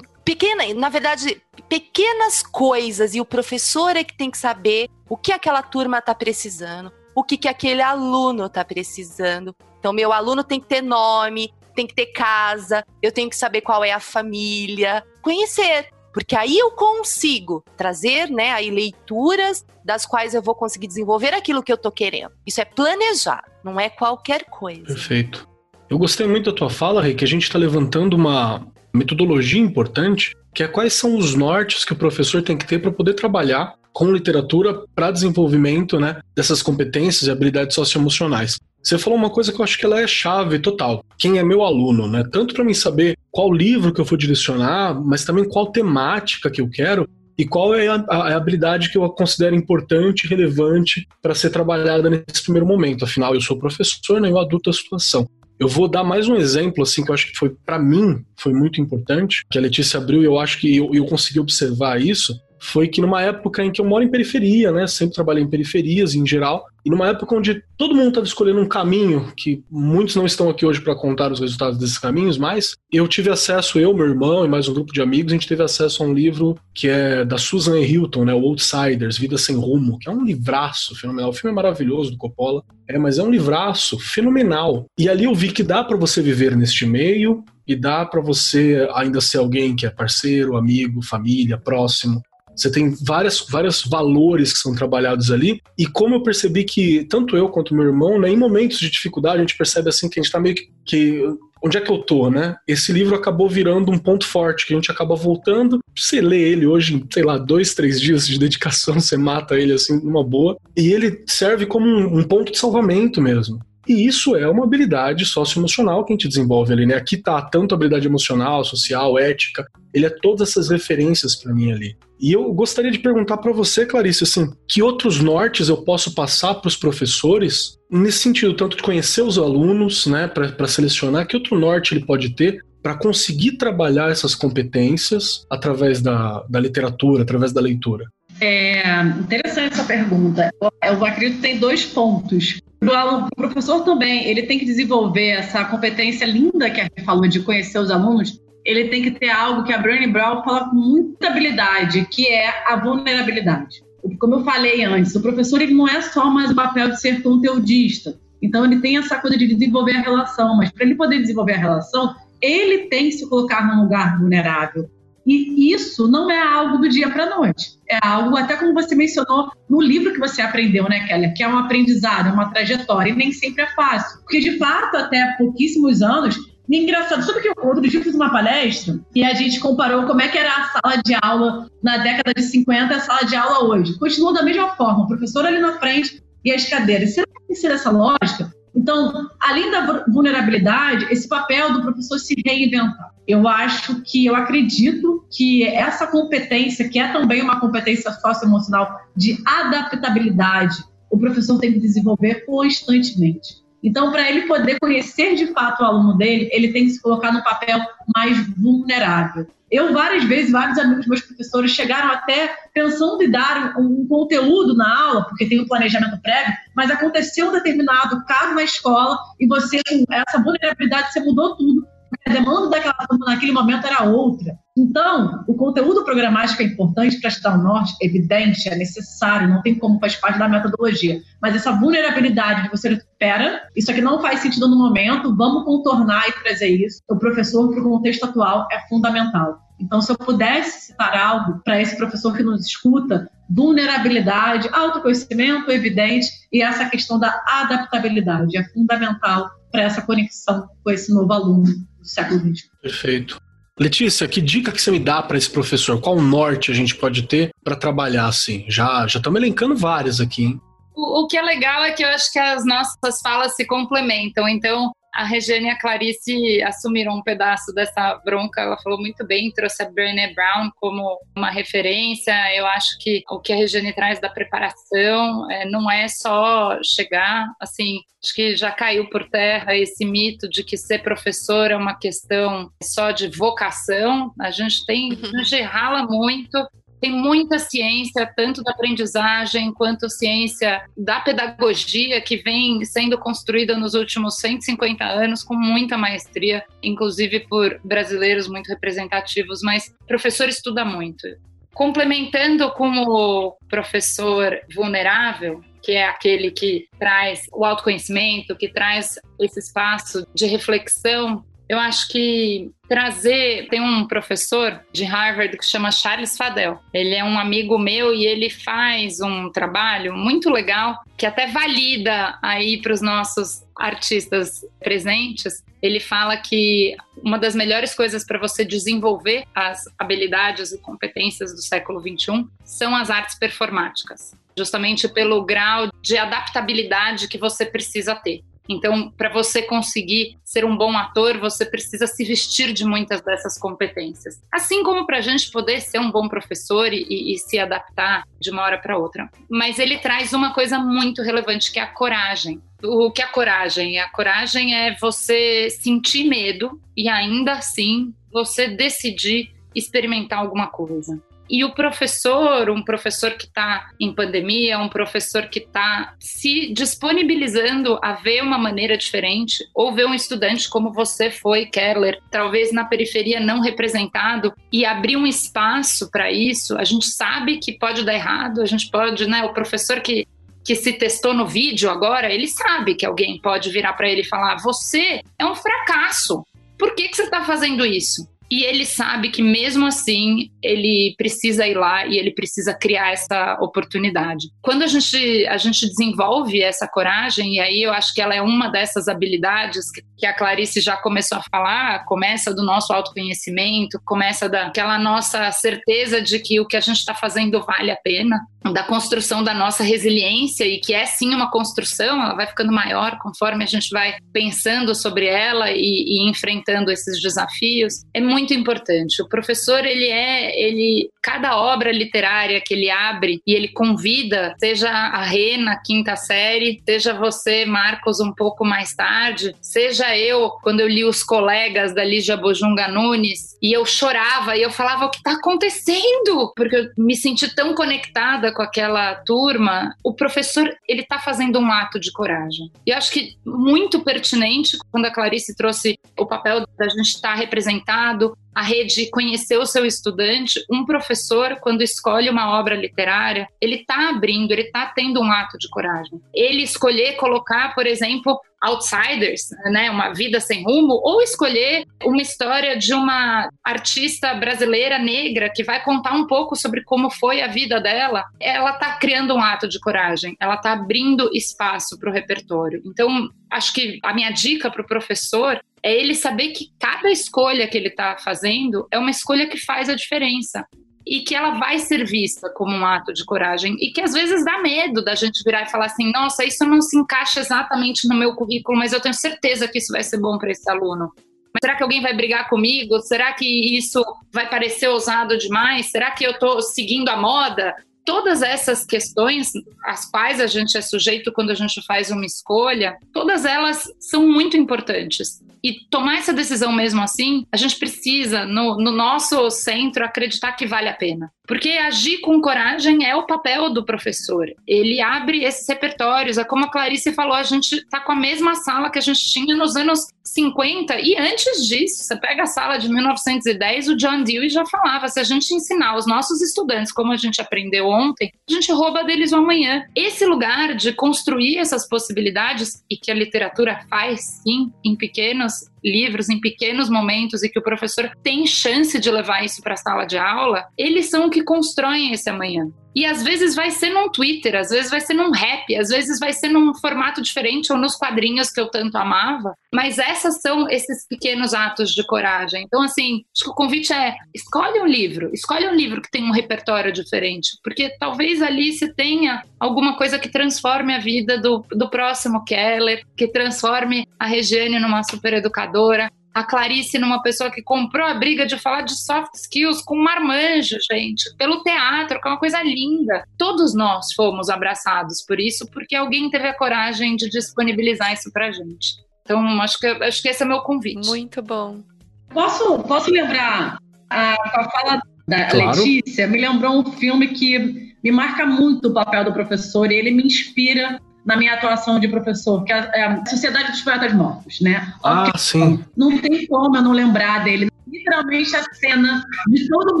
pequena, na verdade, pequenas coisas e o professor é que tem que saber o que aquela turma está precisando, o que, que aquele aluno está precisando. Então, meu aluno tem que ter nome, tem que ter casa, eu tenho que saber qual é a família, conhecer, porque aí eu consigo trazer, né, aí leituras das quais eu vou conseguir desenvolver aquilo que eu tô querendo. Isso é planejar, não é qualquer coisa. Perfeito. Eu gostei muito da tua fala, que a gente está levantando uma metodologia importante, que é quais são os nortes que o professor tem que ter para poder trabalhar com literatura para desenvolvimento né, dessas competências e habilidades socioemocionais. Você falou uma coisa que eu acho que ela é chave total. Quem é meu aluno, né? Tanto para mim saber qual livro que eu vou direcionar, mas também qual temática que eu quero e qual é a, a habilidade que eu considero importante relevante para ser trabalhada nesse primeiro momento. Afinal, eu sou professor, né? Eu adulto a situação. Eu vou dar mais um exemplo, assim, que eu acho que foi, para mim, foi muito importante, que a Letícia abriu e eu acho que eu, eu consegui observar isso, foi que numa época em que eu moro em periferia, né? Sempre trabalhei em periferias em geral, e numa época onde todo mundo estava escolhendo um caminho, que muitos não estão aqui hoje para contar os resultados desses caminhos, mas eu tive acesso, eu, meu irmão e mais um grupo de amigos, a gente teve acesso a um livro que é da Susan Hilton, né? O Outsiders, Vida Sem Rumo, que é um livraço fenomenal. O filme é maravilhoso do Coppola, é, mas é um livraço fenomenal. E ali eu vi que dá para você viver neste meio, e dá para você ainda ser alguém que é parceiro, amigo, família, próximo. Você tem várias, vários valores que são trabalhados ali. E como eu percebi que, tanto eu quanto meu irmão, né, em momentos de dificuldade, a gente percebe assim que a gente tá meio que, que onde é que eu tô, né? Esse livro acabou virando um ponto forte, que a gente acaba voltando. Você lê ele hoje sei lá, dois, três dias de dedicação, você mata ele assim, numa boa. E ele serve como um, um ponto de salvamento mesmo. E isso é uma habilidade socioemocional que a gente desenvolve ali, né? Aqui tá tanto habilidade emocional, social, ética, ele é todas essas referências para mim ali. E eu gostaria de perguntar para você, Clarice, assim, que outros nortes eu posso passar para os professores nesse sentido, tanto de conhecer os alunos, né, para selecionar, que outro norte ele pode ter para conseguir trabalhar essas competências através da, da literatura, através da leitura? É interessante essa pergunta. Eu acredito que tem dois pontos. O professor também, ele tem que desenvolver essa competência linda que a gente falou de conhecer os alunos. Ele tem que ter algo que a Brené Brown fala com muita habilidade, que é a vulnerabilidade. Como eu falei antes, o professor ele não é só mais o papel de ser conteudista. Então ele tem essa coisa de desenvolver a relação, mas para ele poder desenvolver a relação, ele tem que se colocar num lugar vulnerável. E isso não é algo do dia para a noite. É algo, até como você mencionou no livro que você aprendeu, né, Kelly? Que é um aprendizado, é uma trajetória, e nem sempre é fácil. Porque, de fato, até pouquíssimos anos, e engraçado, sabe que outro dia eu fiz uma palestra e a gente comparou como é que era a sala de aula na década de 50 e a sala de aula hoje. Continua da mesma forma, o professor ali na frente e as cadeiras. Será que tem que ser essa lógica? Então, além da vulnerabilidade, esse papel do professor se reinventar. Eu acho que, eu acredito que essa competência, que é também uma competência socioemocional de adaptabilidade, o professor tem que desenvolver constantemente. Então, para ele poder conhecer de fato o aluno dele, ele tem que se colocar no papel mais vulnerável. Eu, várias vezes, vários amigos meus professores chegaram até pensando em dar um, um conteúdo na aula, porque tem um planejamento prévio, mas aconteceu um determinado caso na escola e você, com essa vulnerabilidade, você mudou tudo a demanda daquela turma naquele momento era outra. Então, o conteúdo programático é importante para estudar o norte, evidente, é necessário, não tem como faz parte da metodologia. Mas essa vulnerabilidade de você, espera, isso aqui não faz sentido no momento, vamos contornar e trazer isso. O professor, para o contexto atual, é fundamental. Então, se eu pudesse citar algo para esse professor que nos escuta, vulnerabilidade, autoconhecimento evidente e essa questão da adaptabilidade é fundamental para essa conexão com esse novo aluno do século XXI. Perfeito. Letícia, que dica que você me dá para esse professor? Qual norte a gente pode ter para trabalhar assim? Já já estamos elencando várias aqui, hein? O, o que é legal é que eu acho que as nossas falas se complementam. Então, a Regina e a Clarice assumiram um pedaço dessa bronca. Ela falou muito bem, trouxe a Brené Brown como uma referência. Eu acho que o que a Regina traz da preparação é, não é só chegar, assim, acho que já caiu por terra esse mito de que ser professor é uma questão só de vocação. A gente tem, a gente rala muito tem muita ciência, tanto da aprendizagem quanto ciência da pedagogia, que vem sendo construída nos últimos 150 anos com muita maestria, inclusive por brasileiros muito representativos, mas professor estuda muito. Complementando como professor vulnerável, que é aquele que traz o autoconhecimento, que traz esse espaço de reflexão eu acho que trazer. Tem um professor de Harvard que chama Charles Fadel. Ele é um amigo meu e ele faz um trabalho muito legal que até valida aí para os nossos artistas presentes. Ele fala que uma das melhores coisas para você desenvolver as habilidades e competências do século XXI são as artes performáticas, justamente pelo grau de adaptabilidade que você precisa ter. Então, para você conseguir ser um bom ator, você precisa se vestir de muitas dessas competências. Assim como para a gente poder ser um bom professor e, e se adaptar de uma hora para outra. Mas ele traz uma coisa muito relevante, que é a coragem. O que é a coragem? A coragem é você sentir medo e ainda assim você decidir experimentar alguma coisa. E o professor, um professor que está em pandemia, um professor que está se disponibilizando a ver uma maneira diferente, ou ver um estudante como você foi, Keller, talvez na periferia não representado, e abrir um espaço para isso, a gente sabe que pode dar errado, a gente pode, né? O professor que que se testou no vídeo agora, ele sabe que alguém pode virar para ele e falar: você é um fracasso. Por que, que você está fazendo isso? E ele sabe que mesmo assim ele precisa ir lá e ele precisa criar essa oportunidade. Quando a gente, a gente desenvolve essa coragem, e aí eu acho que ela é uma dessas habilidades que, que a Clarice já começou a falar, começa do nosso autoconhecimento, começa daquela nossa certeza de que o que a gente está fazendo vale a pena, da construção da nossa resiliência e que é sim uma construção, ela vai ficando maior conforme a gente vai pensando sobre ela e, e enfrentando esses desafios. É muito importante. O professor, ele é, ele, cada obra literária que ele abre e ele convida, seja a Rê na quinta série, seja você, Marcos, um pouco mais tarde, seja eu, quando eu li Os Colegas da Lígia Bojunga Nunes, e eu chorava e eu falava o que está acontecendo, porque eu me senti tão conectada com aquela turma. O professor, ele está fazendo um ato de coragem. E eu acho que muito pertinente quando a Clarice trouxe o papel da gente estar tá representado a rede conhecer o seu estudante, um professor, quando escolhe uma obra literária, ele está abrindo, ele está tendo um ato de coragem. Ele escolher colocar, por exemplo, Outsiders, né, uma vida sem rumo, ou escolher uma história de uma artista brasileira negra que vai contar um pouco sobre como foi a vida dela, ela está criando um ato de coragem, ela está abrindo espaço para o repertório. Então, acho que a minha dica para o professor é ele saber que cada escolha que ele está fazendo é uma escolha que faz a diferença e que ela vai ser vista como um ato de coragem e que às vezes dá medo da gente virar e falar assim: nossa, isso não se encaixa exatamente no meu currículo, mas eu tenho certeza que isso vai ser bom para esse aluno. Mas será que alguém vai brigar comigo? Será que isso vai parecer ousado demais? Será que eu estou seguindo a moda? Todas essas questões, às quais a gente é sujeito quando a gente faz uma escolha, todas elas são muito importantes e tomar essa decisão mesmo assim, a gente precisa, no, no nosso centro, acreditar que vale a pena. Porque agir com coragem é o papel do professor. Ele abre esses repertórios. É como a Clarice falou, a gente está com a mesma sala que a gente tinha nos anos 50 e antes disso. Você pega a sala de 1910, o John Dewey já falava: se a gente ensinar os nossos estudantes como a gente aprendeu ontem, a gente rouba deles o amanhã. Esse lugar de construir essas possibilidades e que a literatura faz sim em pequenos livros em pequenos momentos e que o professor tem chance de levar isso para a sala de aula, eles são o que constroem esse amanhã. E às vezes vai ser num Twitter, às vezes vai ser num rap, às vezes vai ser num formato diferente ou nos quadrinhos que eu tanto amava. Mas essas são esses pequenos atos de coragem. Então, assim, acho que o convite é: escolhe um livro, escolhe um livro que tem um repertório diferente, porque talvez ali você tenha alguma coisa que transforme a vida do, do próximo Keller, que transforme a Regiane numa super educadora, a Clarice numa pessoa que comprou a briga de falar de soft skills com marmanjo, gente, pelo teatro, que é uma coisa linda. Todos nós fomos abraçados por isso, porque alguém teve a coragem de disponibilizar isso pra gente. Então, acho que, acho que esse é meu convite. Muito bom. Posso, posso lembrar, a, a fala da claro. Letícia, me lembrou um filme que me marca muito o papel do professor e ele me inspira na minha atuação de professor, que é, a Sociedade dos Poetas Mortos, né? Ah, sim. Não tem como eu não lembrar dele. Literalmente a cena de todo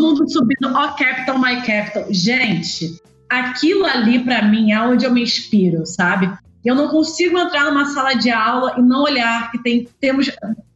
mundo subindo, ó, oh, Capital, my Capital. Gente, aquilo ali para mim é onde eu me inspiro, sabe? Eu não consigo entrar numa sala de aula e não olhar que tem, temos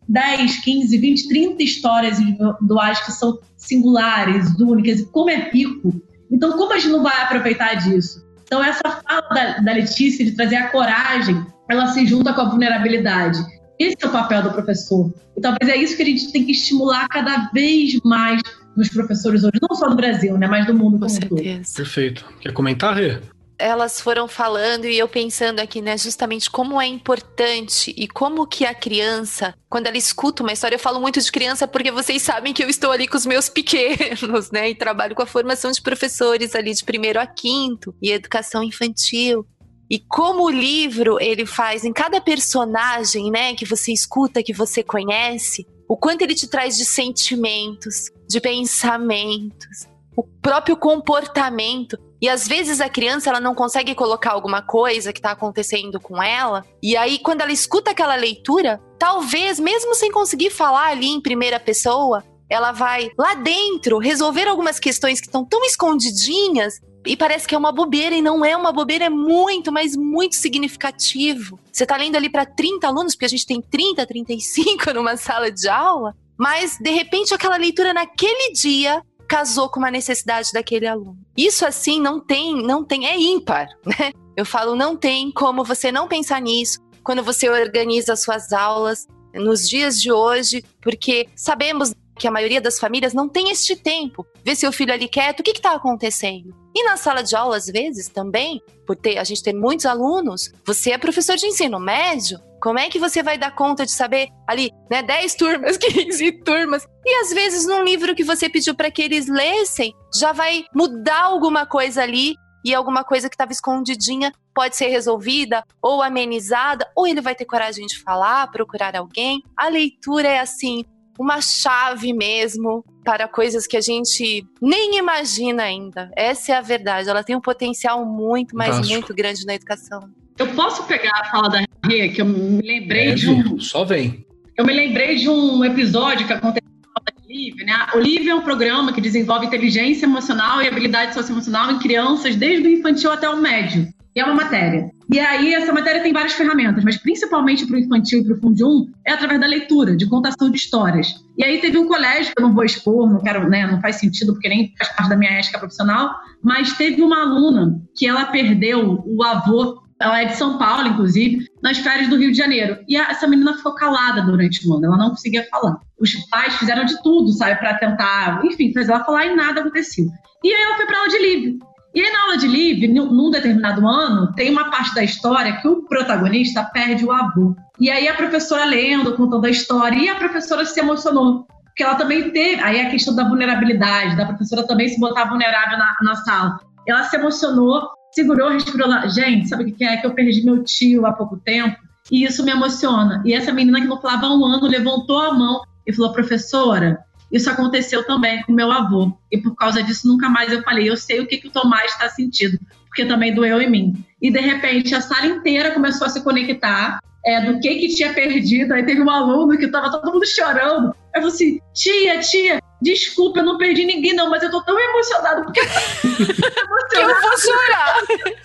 10, 15, 20, 30 histórias individuais que são singulares, únicas, e como é rico. Então, como a gente não vai aproveitar disso? Então, essa fala da, da Letícia de trazer a coragem, ela se junta com a vulnerabilidade. Esse é o papel do professor. E talvez é isso que a gente tem que estimular cada vez mais nos professores hoje, não só do Brasil, né, mas do mundo com como todo. Perfeito. Quer comentar, Rê? Elas foram falando e eu pensando aqui, né, justamente como é importante e como que a criança, quando ela escuta uma história, eu falo muito de criança porque vocês sabem que eu estou ali com os meus pequenos, né, e trabalho com a formação de professores ali de primeiro a quinto e educação infantil. E como o livro ele faz em cada personagem, né, que você escuta, que você conhece, o quanto ele te traz de sentimentos, de pensamentos, o próprio comportamento. E às vezes a criança ela não consegue colocar alguma coisa que está acontecendo com ela. E aí, quando ela escuta aquela leitura, talvez, mesmo sem conseguir falar ali em primeira pessoa, ela vai lá dentro resolver algumas questões que estão tão escondidinhas e parece que é uma bobeira e não é uma bobeira, é muito, mas muito significativo. Você está lendo ali para 30 alunos, porque a gente tem 30, 35 numa sala de aula, mas de repente aquela leitura naquele dia casou com uma necessidade daquele aluno. Isso assim não tem, não tem, é ímpar, né? Eu falo, não tem como você não pensar nisso quando você organiza suas aulas nos dias de hoje, porque sabemos que a maioria das famílias não tem este tempo. Ver seu filho ali quieto, o que está acontecendo? E na sala de aula, às vezes, também, por ter, a gente tem muitos alunos, você é professor de ensino médio, como é que você vai dar conta de saber ali, né, 10 turmas, 15 turmas? E às vezes num livro que você pediu para que eles lessem, já vai mudar alguma coisa ali e alguma coisa que estava escondidinha pode ser resolvida ou amenizada, ou ele vai ter coragem de falar, procurar alguém. A leitura é assim, uma chave mesmo para coisas que a gente nem imagina ainda. Essa é a verdade. Ela tem um potencial muito, mas Fantástico. muito grande na educação. Eu posso pegar a fala da Rê, que eu me lembrei é, de um. Só vem. Eu me lembrei de um episódio que aconteceu com o Live, né? O Live é um programa que desenvolve inteligência emocional e habilidade socioemocional em crianças desde o infantil até o médio. E é uma matéria. E aí, essa matéria tem várias ferramentas, mas principalmente para o infantil e para o Fundo 1 é através da leitura, de contação de histórias. E aí teve um colégio, que eu não vou expor, não quero, né, não faz sentido, porque nem faz parte da minha ética profissional, mas teve uma aluna que ela perdeu o avô, ela é de São Paulo, inclusive, nas férias do Rio de Janeiro. E a, essa menina ficou calada durante o ano, ela não conseguia falar. Os pais fizeram de tudo, sabe, para tentar, enfim, fazer ela falar e nada aconteceu. E aí ela foi para aula de livro. E aí, na aula de livre, num determinado ano, tem uma parte da história que o protagonista perde o avô. E aí a professora lendo, contando a história, e a professora se emocionou. Porque ela também teve. Aí a questão da vulnerabilidade, da professora também se botar vulnerável na, na sala. Ela se emocionou, segurou, respirou lá. Gente, sabe o que é? Que eu perdi meu tio há pouco tempo. E isso me emociona. E essa menina que não falava há um ano levantou a mão e falou: professora, isso aconteceu também com meu avô. E por causa disso, nunca mais eu falei, eu sei o que, que o Tomás está sentindo, porque também doeu em mim. E de repente, a sala inteira começou a se conectar é, do que que tinha perdido. Aí teve um aluno que estava todo mundo chorando. Eu falei assim, tia, tia, desculpa, eu não perdi ninguém não, mas eu tô tão emocionado porque eu vou chorar.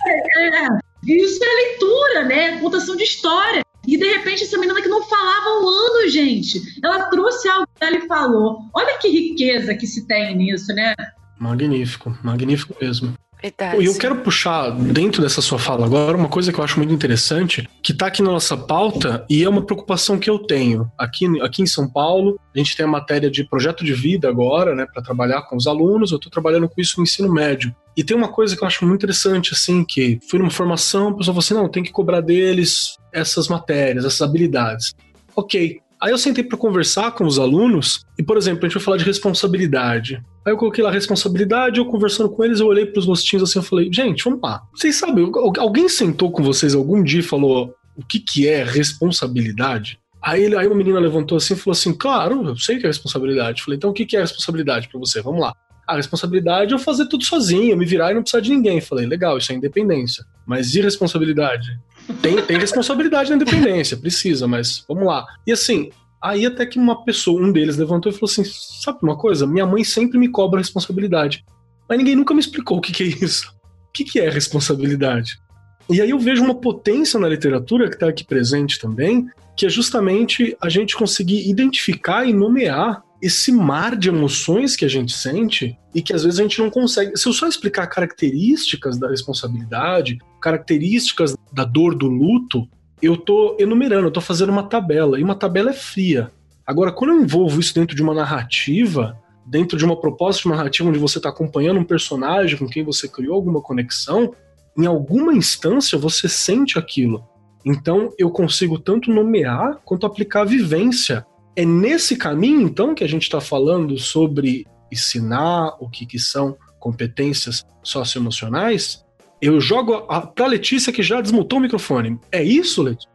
É, é, isso é leitura, né? Contação de história. E de repente essa menina que não falava um ano, gente, ela trouxe algo que ela falou. Olha que riqueza que se tem nisso, né? Magnífico, magnífico mesmo. E eu quero puxar dentro dessa sua fala agora uma coisa que eu acho muito interessante, que está aqui na nossa pauta e é uma preocupação que eu tenho. Aqui, aqui em São Paulo, a gente tem a matéria de projeto de vida agora, né, para trabalhar com os alunos. Eu estou trabalhando com isso no ensino médio. E tem uma coisa que eu acho muito interessante, assim, que fui numa formação, a pessoa falou assim: não, tem que cobrar deles essas matérias, essas habilidades. Ok. Aí eu sentei para conversar com os alunos e, por exemplo, a gente vai falar de responsabilidade. Aí eu coloquei lá responsabilidade, eu conversando com eles, eu olhei pros rostinhos assim, eu falei, gente, vamos lá. Vocês sabem, alguém sentou com vocês algum dia e falou o que que é responsabilidade? Aí, ele, aí uma menina levantou assim e falou assim, claro, eu sei que é responsabilidade. Eu falei, então o que que é responsabilidade para você? Vamos lá. A responsabilidade é eu fazer tudo sozinho, eu me virar e não precisar de ninguém. Eu falei, legal, isso é independência. Mas e responsabilidade? Tem, tem responsabilidade na independência, precisa, mas vamos lá. E assim, Aí até que uma pessoa, um deles levantou e falou assim: sabe uma coisa? Minha mãe sempre me cobra responsabilidade. Mas ninguém nunca me explicou o que, que é isso. O que, que é responsabilidade? E aí eu vejo uma potência na literatura que está aqui presente também, que é justamente a gente conseguir identificar e nomear esse mar de emoções que a gente sente e que às vezes a gente não consegue. Se eu só explicar características da responsabilidade, características da dor do luto, eu tô enumerando, eu tô fazendo uma tabela, e uma tabela é fria. Agora, quando eu envolvo isso dentro de uma narrativa, dentro de uma proposta de uma narrativa onde você está acompanhando um personagem com quem você criou alguma conexão, em alguma instância você sente aquilo. Então eu consigo tanto nomear quanto aplicar a vivência. É nesse caminho, então, que a gente está falando sobre ensinar o que, que são competências socioemocionais, eu jogo para Letícia que já desmutou o microfone. É isso, Letícia?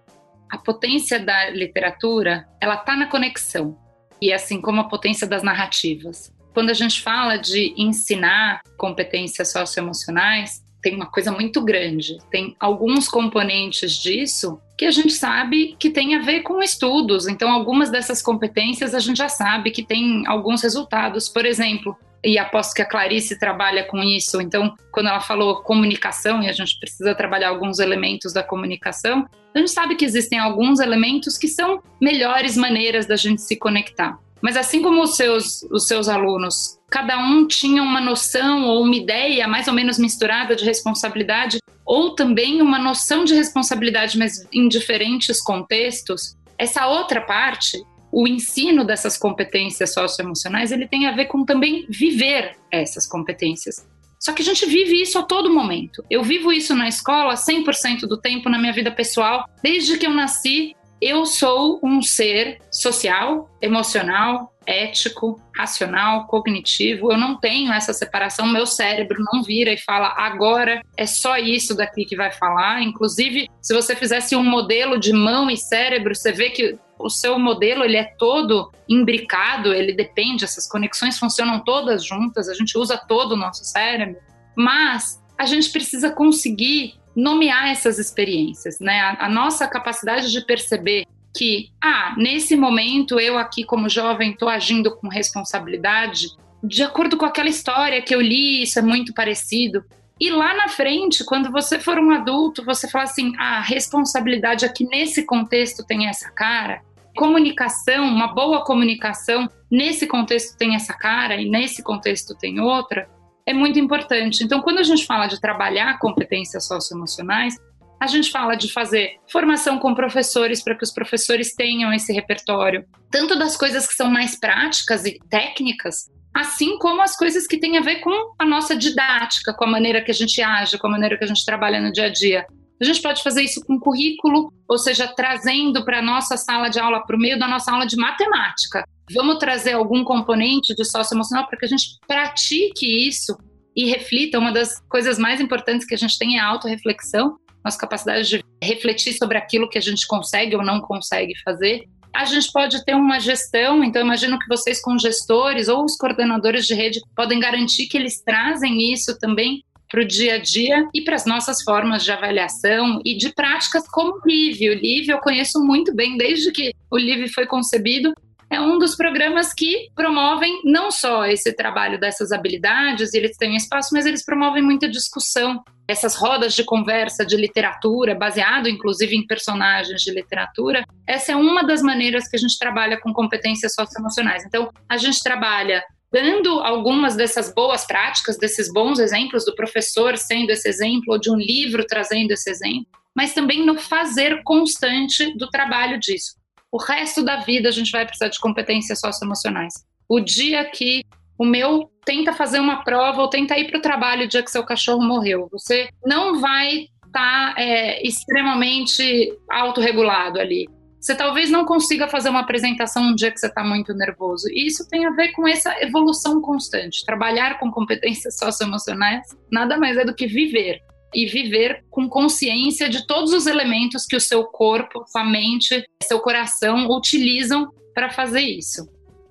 A potência da literatura, ela tá na conexão. E assim como a potência das narrativas. quando a gente fala de ensinar competências socioemocionais, tem uma coisa muito grande. Tem alguns componentes disso que a gente sabe que tem a ver com estudos. Então, algumas dessas competências a gente já sabe que tem alguns resultados. Por exemplo, e aposto que a Clarice trabalha com isso. Então, quando ela falou comunicação, e a gente precisa trabalhar alguns elementos da comunicação, a gente sabe que existem alguns elementos que são melhores maneiras da gente se conectar. Mas assim como os seus, os seus alunos, cada um tinha uma noção ou uma ideia mais ou menos misturada de responsabilidade, ou também uma noção de responsabilidade, mas em diferentes contextos, essa outra parte, o ensino dessas competências socioemocionais, ele tem a ver com também viver essas competências. Só que a gente vive isso a todo momento. Eu vivo isso na escola 100% do tempo na minha vida pessoal. Desde que eu nasci, eu sou um ser social, emocional, ético, racional, cognitivo. Eu não tenho essa separação. Meu cérebro não vira e fala agora é só isso daqui que vai falar. Inclusive, se você fizesse um modelo de mão e cérebro, você vê que o seu modelo ele é todo imbricado, ele depende, essas conexões funcionam todas juntas, a gente usa todo o nosso cérebro, mas a gente precisa conseguir nomear essas experiências, né? A, a nossa capacidade de perceber que, ah, nesse momento eu aqui como jovem estou agindo com responsabilidade, de acordo com aquela história que eu li, isso é muito parecido. E lá na frente, quando você for um adulto, você fala assim: ah, a responsabilidade aqui nesse contexto tem essa cara. Comunicação, uma boa comunicação, nesse contexto tem essa cara e nesse contexto tem outra é muito importante. Então, quando a gente fala de trabalhar competências socioemocionais, a gente fala de fazer formação com professores para que os professores tenham esse repertório, tanto das coisas que são mais práticas e técnicas, assim como as coisas que têm a ver com a nossa didática, com a maneira que a gente age, com a maneira que a gente trabalha no dia a dia. A gente pode fazer isso com currículo, ou seja, trazendo para a nossa sala de aula, para o meio da nossa aula de matemática. Vamos trazer algum componente de socioemocional para que a gente pratique isso e reflita. Uma das coisas mais importantes que a gente tem é a autorreflexão, nossa capacidade de refletir sobre aquilo que a gente consegue ou não consegue fazer. A gente pode ter uma gestão, então imagino que vocês com gestores ou os coordenadores de rede podem garantir que eles trazem isso também para o dia a dia e para as nossas formas de avaliação e de práticas como o LIVE. O LIVE eu conheço muito bem desde que o LIVE foi concebido é um dos programas que promovem não só esse trabalho dessas habilidades, eles têm espaço, mas eles promovem muita discussão. Essas rodas de conversa de literatura, baseado inclusive em personagens de literatura, essa é uma das maneiras que a gente trabalha com competências socioemocionais. Então, a gente trabalha dando algumas dessas boas práticas, desses bons exemplos do professor sendo esse exemplo, ou de um livro trazendo esse exemplo, mas também no fazer constante do trabalho disso. O resto da vida a gente vai precisar de competências socioemocionais. O dia que o meu tenta fazer uma prova ou tenta ir para o trabalho o dia que seu cachorro morreu, você não vai estar tá, é, extremamente autorregulado ali. Você talvez não consiga fazer uma apresentação um dia que você está muito nervoso. E isso tem a ver com essa evolução constante. Trabalhar com competências socioemocionais nada mais é do que viver e viver com consciência de todos os elementos que o seu corpo, sua mente, seu coração utilizam para fazer isso.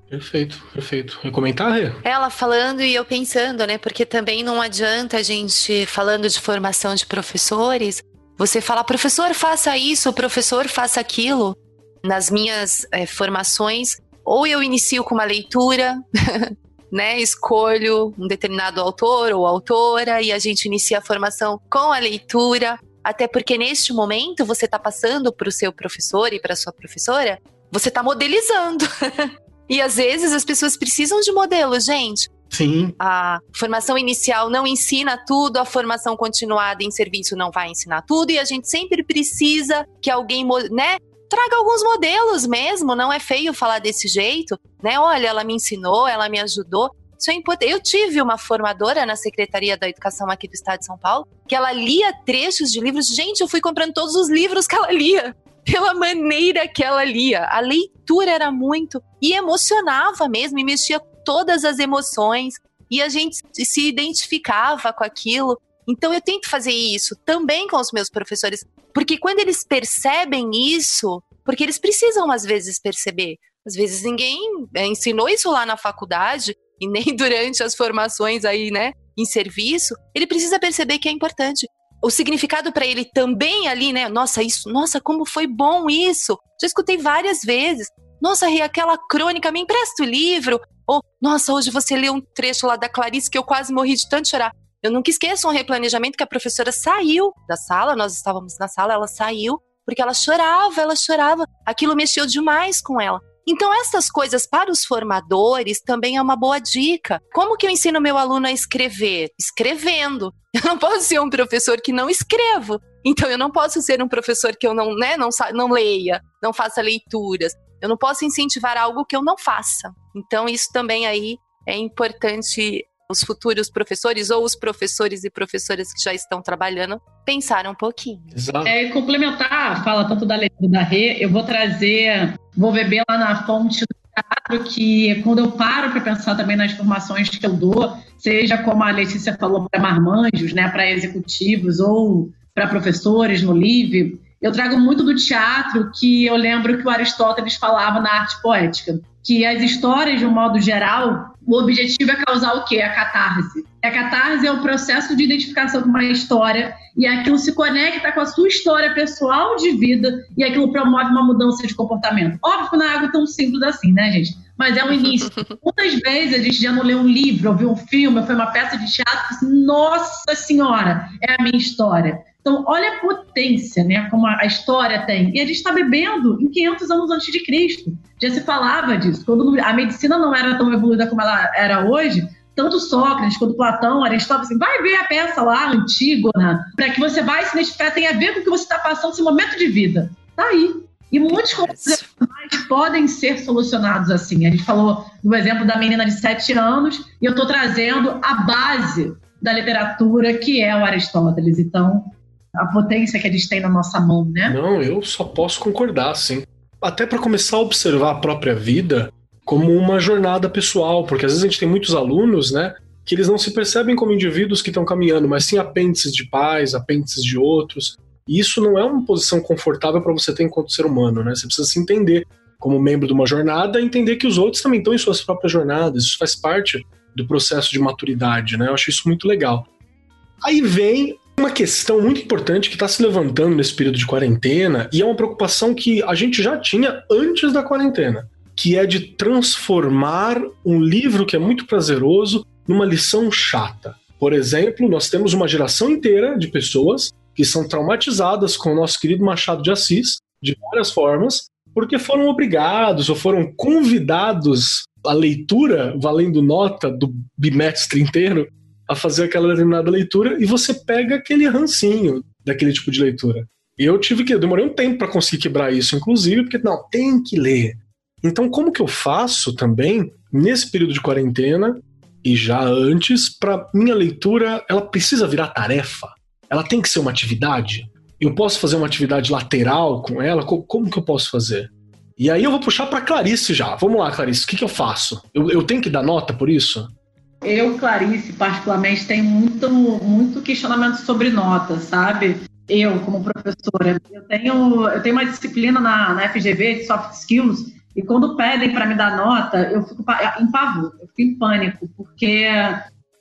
Perfeito, perfeito. E comentar, Rê? Ela falando e eu pensando, né? Porque também não adianta a gente, falando de formação de professores, você falar, professor, faça isso, professor, faça aquilo. Nas minhas é, formações, ou eu inicio com uma leitura, né, escolho um determinado autor ou autora e a gente inicia a formação com a leitura, até porque neste momento você está passando para o seu professor e para sua professora, você está modelizando. e às vezes as pessoas precisam de modelos, gente. Sim. A formação inicial não ensina tudo, a formação continuada em serviço não vai ensinar tudo, e a gente sempre precisa que alguém, né, traga alguns modelos mesmo, não é feio falar desse jeito, né? Olha, ela me ensinou, ela me ajudou. Isso é importante. Eu tive uma formadora na Secretaria da Educação aqui do Estado de São Paulo, que ela lia trechos de livros. Gente, eu fui comprando todos os livros que ela lia, pela maneira que ela lia. A leitura era muito e emocionava mesmo, e mexia todas as emoções, e a gente se identificava com aquilo. Então eu tento fazer isso também com os meus professores, porque quando eles percebem isso, porque eles precisam às vezes perceber. Às vezes ninguém é, ensinou isso lá na faculdade, e nem durante as formações aí, né, em serviço, ele precisa perceber que é importante. O significado para ele também ali, né? Nossa, isso, nossa, como foi bom isso. Já escutei várias vezes. Nossa, Rê, aquela crônica, me empresta o livro. Ou, nossa, hoje você leu um trecho lá da Clarice que eu quase morri de tanto chorar. Eu nunca esqueço um replanejamento que a professora saiu da sala, nós estávamos na sala, ela saiu, porque ela chorava, ela chorava. Aquilo mexeu demais com ela. Então, essas coisas para os formadores também é uma boa dica. Como que eu ensino meu aluno a escrever? Escrevendo. Eu não posso ser um professor que não escrevo. Então, eu não posso ser um professor que eu não, né, não, não leia, não faça leituras. Eu não posso incentivar algo que eu não faça. Então, isso também aí é importante os futuros professores ou os professores e professoras que já estão trabalhando pensar um pouquinho. Exato. É, complementar, fala tanto da leitura da Rê, eu vou trazer, vou beber lá na fonte do teatro que quando eu paro para pensar também nas formações que eu dou, seja como a Letícia falou para marmanjos, né, para executivos ou para professores no LIVE, eu trago muito do teatro que eu lembro que o Aristóteles falava na arte poética, que as histórias, de um modo geral, o objetivo é causar o quê? A catarse. A catarse é o processo de identificação com uma história e aquilo se conecta com a sua história pessoal de vida e aquilo promove uma mudança de comportamento. Óbvio que não é algo tão simples assim, né, gente? Mas é o início. Muitas vezes a gente já não lê um livro, ouviu um filme, foi uma peça de teatro, assim, nossa senhora, é a minha história. Então, olha a potência, né, como a história tem. E a gente está bebendo em 500 anos antes de Cristo. Já se falava disso. Quando a medicina não era tão evoluída como ela era hoje, tanto Sócrates quanto Platão, Aristóteles, assim, vai ver a peça lá, Antígona, para que você vai se identificar, tem a ver com o que você está passando, esse momento de vida. Tá aí. E muitos conflitos podem ser solucionados assim. A gente falou do exemplo da menina de 7 anos, e eu estou trazendo a base da literatura, que é o Aristóteles. Então, a potência que eles têm na nossa mão, né? Não, eu só posso concordar, sim. Até para começar a observar a própria vida como uma jornada pessoal, porque às vezes a gente tem muitos alunos, né, que eles não se percebem como indivíduos que estão caminhando, mas sim apêndices de pais, apêndices de outros. E isso não é uma posição confortável para você ter enquanto ser humano, né? Você precisa se entender como membro de uma jornada entender que os outros também estão em suas próprias jornadas. Isso faz parte do processo de maturidade, né? Eu acho isso muito legal. Aí vem uma questão muito importante que está se levantando nesse período de quarentena e é uma preocupação que a gente já tinha antes da quarentena, que é de transformar um livro que é muito prazeroso numa lição chata. Por exemplo, nós temos uma geração inteira de pessoas que são traumatizadas com o nosso querido Machado de Assis, de várias formas, porque foram obrigados ou foram convidados à leitura, valendo nota do bimestre inteiro, a fazer aquela determinada leitura e você pega aquele rancinho daquele tipo de leitura. E eu tive que, eu demorei um tempo para conseguir quebrar isso, inclusive, porque não, tem que ler. Então, como que eu faço também nesse período de quarentena e já antes para minha leitura, ela precisa virar tarefa? Ela tem que ser uma atividade? Eu posso fazer uma atividade lateral com ela? Como que eu posso fazer? E aí eu vou puxar para Clarice já. Vamos lá, Clarice, o que, que eu faço? Eu, eu tenho que dar nota por isso? Eu, Clarice, particularmente, tenho muito, muito questionamento sobre notas, sabe? Eu, como professora, eu tenho, eu tenho uma disciplina na, na FGV de soft skills e quando pedem para me dar nota, eu fico em pavor, eu fico em pânico, porque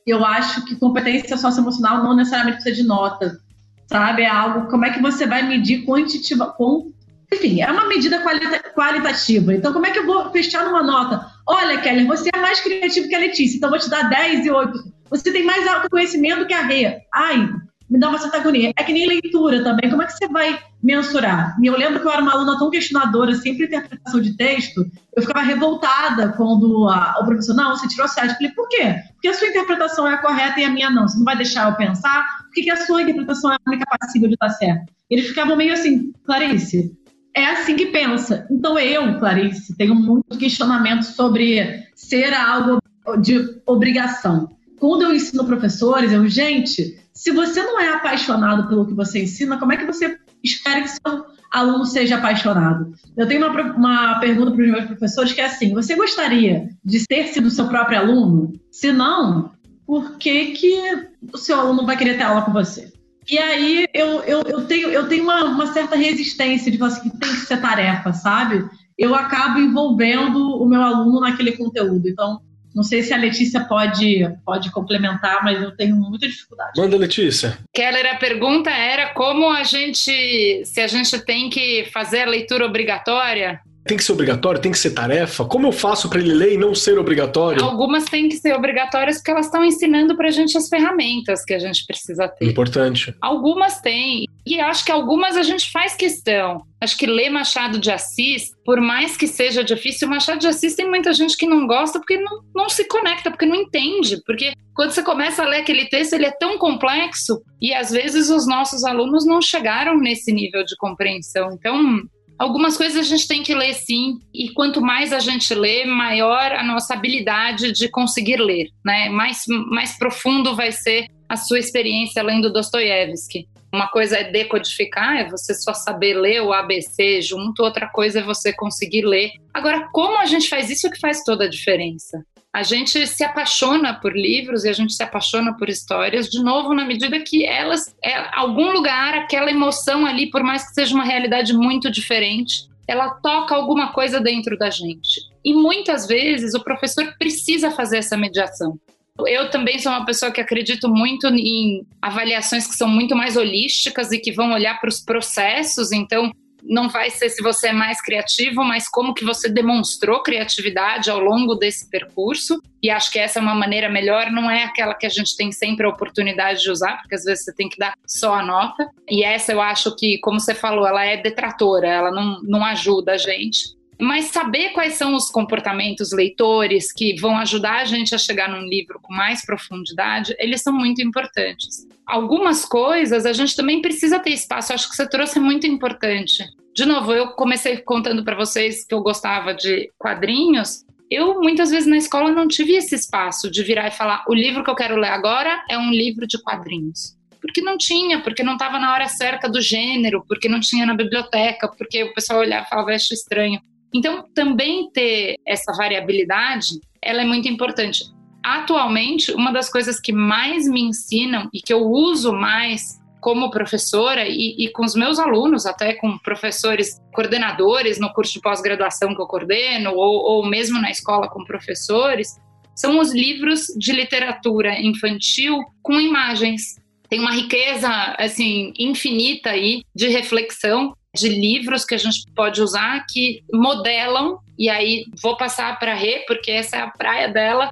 eu acho que competência socioemocional não necessariamente precisa de nota, sabe? É algo, como é que você vai medir quantitativa, com, enfim, é uma medida qualita, qualitativa. Então, como é que eu vou fechar numa nota? Olha, Kelly, você é mais criativo que a Letícia, então vou te dar 10 e 8. Você tem mais autoconhecimento que a Rê. Ai, me dá uma certa agonia. É que nem leitura também. Como é que você vai mensurar? E eu lembro que eu era uma aluna tão questionadora, sempre interpretação de texto, eu ficava revoltada quando a, o professor, não, você tirou 7. Eu falei, por quê? Porque a sua interpretação é a correta e a minha não. Você não vai deixar eu pensar? Por que, que a sua interpretação é a única passível de estar certa? Eles ficavam meio assim, Clarice, é assim que pensa. Então eu, Clarice, tenho muito questionamento sobre ser algo de obrigação. Quando eu ensino professores, eu, gente, se você não é apaixonado pelo que você ensina, como é que você espera que seu aluno seja apaixonado? Eu tenho uma, uma pergunta para os meus professores que é assim: você gostaria de ter sido seu próprio aluno? Se não, por que, que o seu aluno vai querer ter aula com você? E aí eu, eu, eu tenho, eu tenho uma, uma certa resistência de falar assim, que tem que ser tarefa, sabe? Eu acabo envolvendo o meu aluno naquele conteúdo. Então, Não sei se a Letícia pode, pode complementar, mas eu tenho muita dificuldade. Manda, Letícia. Keller, a pergunta era como a gente, se a gente tem que fazer a leitura obrigatória tem que ser obrigatório? Tem que ser tarefa? Como eu faço para ele ler e não ser obrigatório? Algumas têm que ser obrigatórias porque elas estão ensinando para a gente as ferramentas que a gente precisa ter. Importante. Algumas têm. E acho que algumas a gente faz questão. Acho que ler Machado de Assis, por mais que seja difícil, Machado de Assis tem muita gente que não gosta porque não, não se conecta, porque não entende. Porque quando você começa a ler aquele texto, ele é tão complexo e às vezes os nossos alunos não chegaram nesse nível de compreensão. Então, Algumas coisas a gente tem que ler sim, e quanto mais a gente lê, maior a nossa habilidade de conseguir ler, né? Mais, mais profundo vai ser a sua experiência lendo Dostoiévski. Uma coisa é decodificar, é você só saber ler o ABC junto, outra coisa é você conseguir ler. Agora, como a gente faz isso que faz toda a diferença a gente se apaixona por livros e a gente se apaixona por histórias, de novo, na medida que elas, é, algum lugar, aquela emoção ali, por mais que seja uma realidade muito diferente, ela toca alguma coisa dentro da gente. E muitas vezes o professor precisa fazer essa mediação. Eu também sou uma pessoa que acredito muito em avaliações que são muito mais holísticas e que vão olhar para os processos. Então, não vai ser se você é mais criativo, mas como que você demonstrou criatividade ao longo desse percurso. E acho que essa é uma maneira melhor, não é aquela que a gente tem sempre a oportunidade de usar, porque às vezes você tem que dar só a nota. E essa eu acho que, como você falou, ela é detratora, ela não, não ajuda a gente. Mas saber quais são os comportamentos leitores que vão ajudar a gente a chegar num livro com mais profundidade, eles são muito importantes. Algumas coisas a gente também precisa ter espaço, acho que você trouxe muito importante. De novo, eu comecei contando para vocês que eu gostava de quadrinhos. Eu muitas vezes na escola não tive esse espaço de virar e falar: o livro que eu quero ler agora é um livro de quadrinhos porque não tinha, porque não estava na hora certa do gênero, porque não tinha na biblioteca, porque o pessoal olhava e falava, acho estranho. Então, também ter essa variabilidade, ela é muito importante. Atualmente, uma das coisas que mais me ensinam e que eu uso mais como professora e, e, com os meus alunos, até com professores coordenadores no curso de pós-graduação que eu coordeno, ou, ou mesmo na escola com professores, são os livros de literatura infantil com imagens. Tem uma riqueza assim infinita aí de reflexão de livros que a gente pode usar que modelam, e aí vou passar para a Rê, porque essa é a praia dela,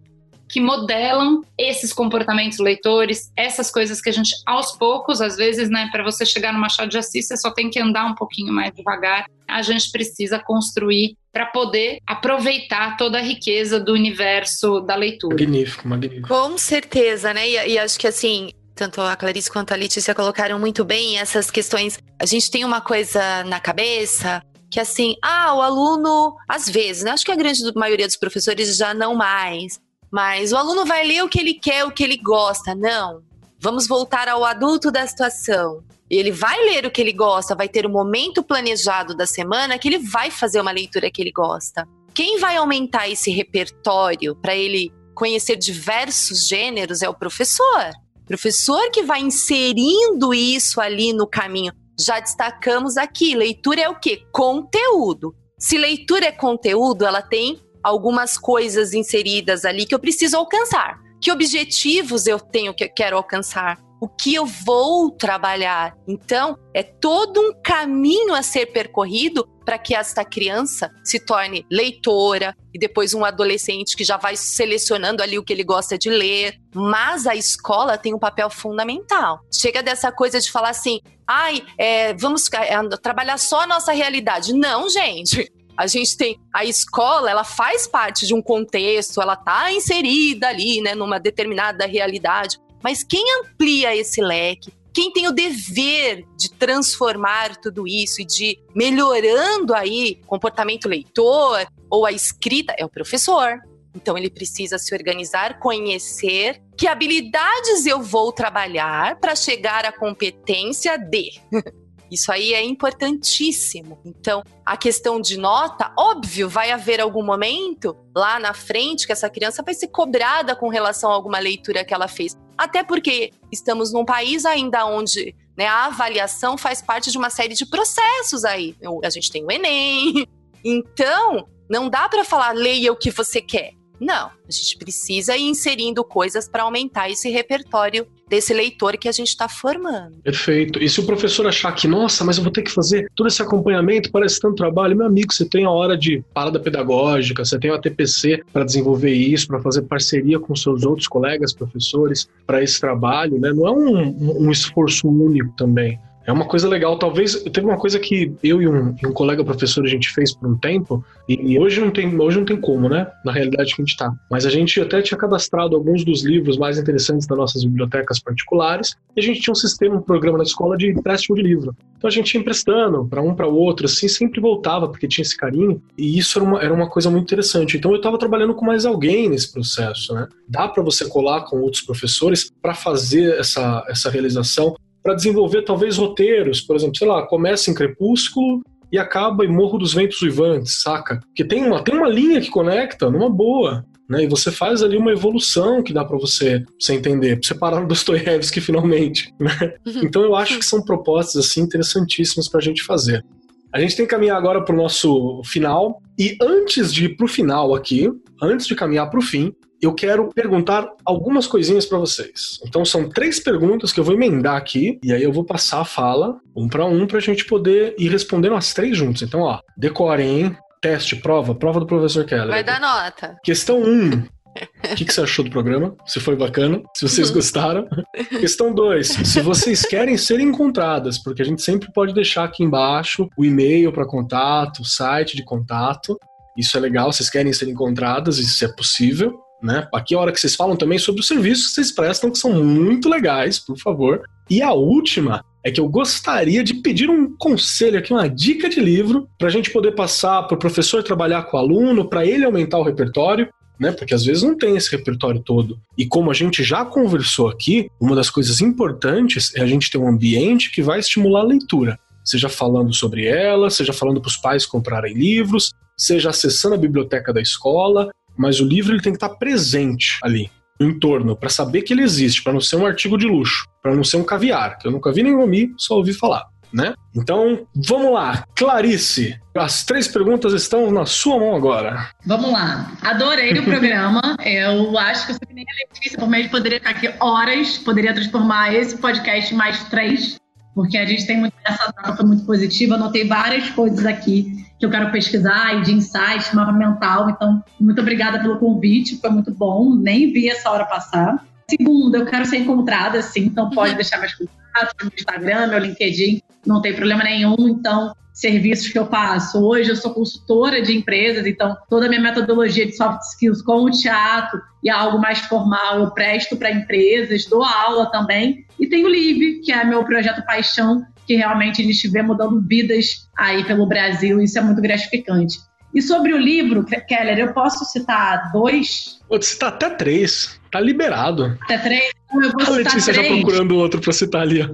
que modelam esses comportamentos leitores, essas coisas que a gente, aos poucos, às vezes, né, para você chegar no Machado de Assis, você só tem que andar um pouquinho mais devagar. A gente precisa construir para poder aproveitar toda a riqueza do universo da leitura. Magnífico, magnífico. Com certeza, né? E, e acho que assim, tanto a Clarice quanto a Letícia colocaram muito bem essas questões. A gente tem uma coisa na cabeça que assim, ah, o aluno, às vezes, né? Acho que a grande maioria dos professores já não mais, mas o aluno vai ler o que ele quer, o que ele gosta. Não. Vamos voltar ao adulto da situação. Ele vai ler o que ele gosta, vai ter o um momento planejado da semana que ele vai fazer uma leitura que ele gosta. Quem vai aumentar esse repertório para ele conhecer diversos gêneros é o professor. Professor que vai inserindo isso ali no caminho. Já destacamos aqui, leitura é o quê? Conteúdo. Se leitura é conteúdo, ela tem algumas coisas inseridas ali que eu preciso alcançar. Que objetivos eu tenho que eu quero alcançar? O que eu vou trabalhar. Então, é todo um caminho a ser percorrido para que esta criança se torne leitora e depois um adolescente que já vai selecionando ali o que ele gosta de ler. Mas a escola tem um papel fundamental. Chega dessa coisa de falar assim, ai, é, vamos é, trabalhar só a nossa realidade. Não, gente. A gente tem a escola, ela faz parte de um contexto, ela tá inserida ali, né, numa determinada realidade. Mas quem amplia esse leque, quem tem o dever de transformar tudo isso e de melhorando aí comportamento leitor ou a escrita é o professor. Então ele precisa se organizar, conhecer que habilidades eu vou trabalhar para chegar à competência de. Isso aí é importantíssimo. Então, a questão de nota, óbvio, vai haver algum momento lá na frente que essa criança vai ser cobrada com relação a alguma leitura que ela fez. Até porque estamos num país ainda onde né, a avaliação faz parte de uma série de processos aí. A gente tem o Enem. Então, não dá para falar leia o que você quer. Não, a gente precisa ir inserindo coisas para aumentar esse repertório desse leitor que a gente está formando. Perfeito. E se o professor achar que, nossa, mas eu vou ter que fazer todo esse acompanhamento, parece tanto trabalho, meu amigo, você tem a hora de parada pedagógica, você tem a TPC para desenvolver isso, para fazer parceria com seus outros colegas professores para esse trabalho, né? Não é um, um esforço único também. É uma coisa legal. Talvez teve uma coisa que eu e um, e um colega professor a gente fez por um tempo, e, e, hoje não tem, hoje não tem como, né? Na realidade que a gente está. Mas a gente até tinha cadastrado alguns dos livros mais interessantes das nossas bibliotecas particulares, e a gente tinha um sistema, um programa na escola de empréstimo de livro. Então a gente ia emprestando para um para outro, assim, sempre voltava, porque tinha esse carinho, e isso era uma, era uma coisa muito interessante. Então eu estava trabalhando com mais alguém nesse processo, né? Dá para você colar com outros professores para fazer essa, essa realização para desenvolver talvez roteiros, por exemplo, sei lá, começa em Crepúsculo e acaba em Morro dos Ventos Uivantes, saca? Porque tem uma, tem uma linha que conecta numa boa. Né, e você faz ali uma evolução que dá para você, você entender, pra você parar no Dostoiévski finalmente. Né? Uhum. Então eu acho que são propostas assim interessantíssimas para a gente fazer. A gente tem que caminhar agora para o nosso final. E antes de ir para o final aqui, antes de caminhar para o fim, eu quero perguntar algumas coisinhas para vocês. Então são três perguntas que eu vou emendar aqui e aí eu vou passar a fala um para um para a gente poder ir respondendo as três juntos. Então, ó, decorem, teste, prova, prova do professor Keller. Vai dar nota. Questão 1. Um, o que, que, você achou do programa? Se foi bacana? Se vocês uhum. gostaram? Questão 2. Se vocês querem ser encontradas, porque a gente sempre pode deixar aqui embaixo o e-mail para contato, o site de contato. Isso é legal, vocês querem ser encontradas, isso é possível. Né? Aqui é a hora que vocês falam também sobre os serviços que vocês prestam, que são muito legais, por favor. E a última é que eu gostaria de pedir um conselho aqui, uma dica de livro, para a gente poder passar para o professor trabalhar com o aluno, para ele aumentar o repertório, né? Porque às vezes não tem esse repertório todo. E como a gente já conversou aqui, uma das coisas importantes é a gente ter um ambiente que vai estimular a leitura. Seja falando sobre ela, seja falando para os pais comprarem livros, seja acessando a biblioteca da escola, mas o livro ele tem que estar presente ali no entorno para saber que ele existe, para não ser um artigo de luxo, para não ser um caviar, que eu nunca vi nem comi, só ouvi falar. Né? Então, vamos lá. Clarice, as três perguntas estão na sua mão agora. Vamos lá. Adorei o programa. Eu acho que eu sou que nem a Letícia, por meio poderia ficar aqui horas, poderia transformar esse podcast em mais três, porque a gente tem muito, essa troca muito positiva. Anotei várias coisas aqui que eu quero pesquisar e de insight, mapa mental. Então, muito obrigada pelo convite, foi muito bom, nem vi essa hora passar. Segundo, eu quero ser encontrada, sim, então pode uhum. deixar meus contatos no Instagram, meu LinkedIn, não tem problema nenhum. Então, serviços que eu faço. Hoje eu sou consultora de empresas, então toda a minha metodologia de soft skills com o teatro e algo mais formal eu presto para empresas, dou aula também. E tem o LIVE, que é meu projeto paixão, que realmente a gente vê mudando vidas aí pelo Brasil, isso é muito gratificante. E sobre o livro, Keller, eu posso citar dois? Vou citar até três. Tá liberado. Até três? Então eu vou a Letícia três. já procurando outro para citar ali.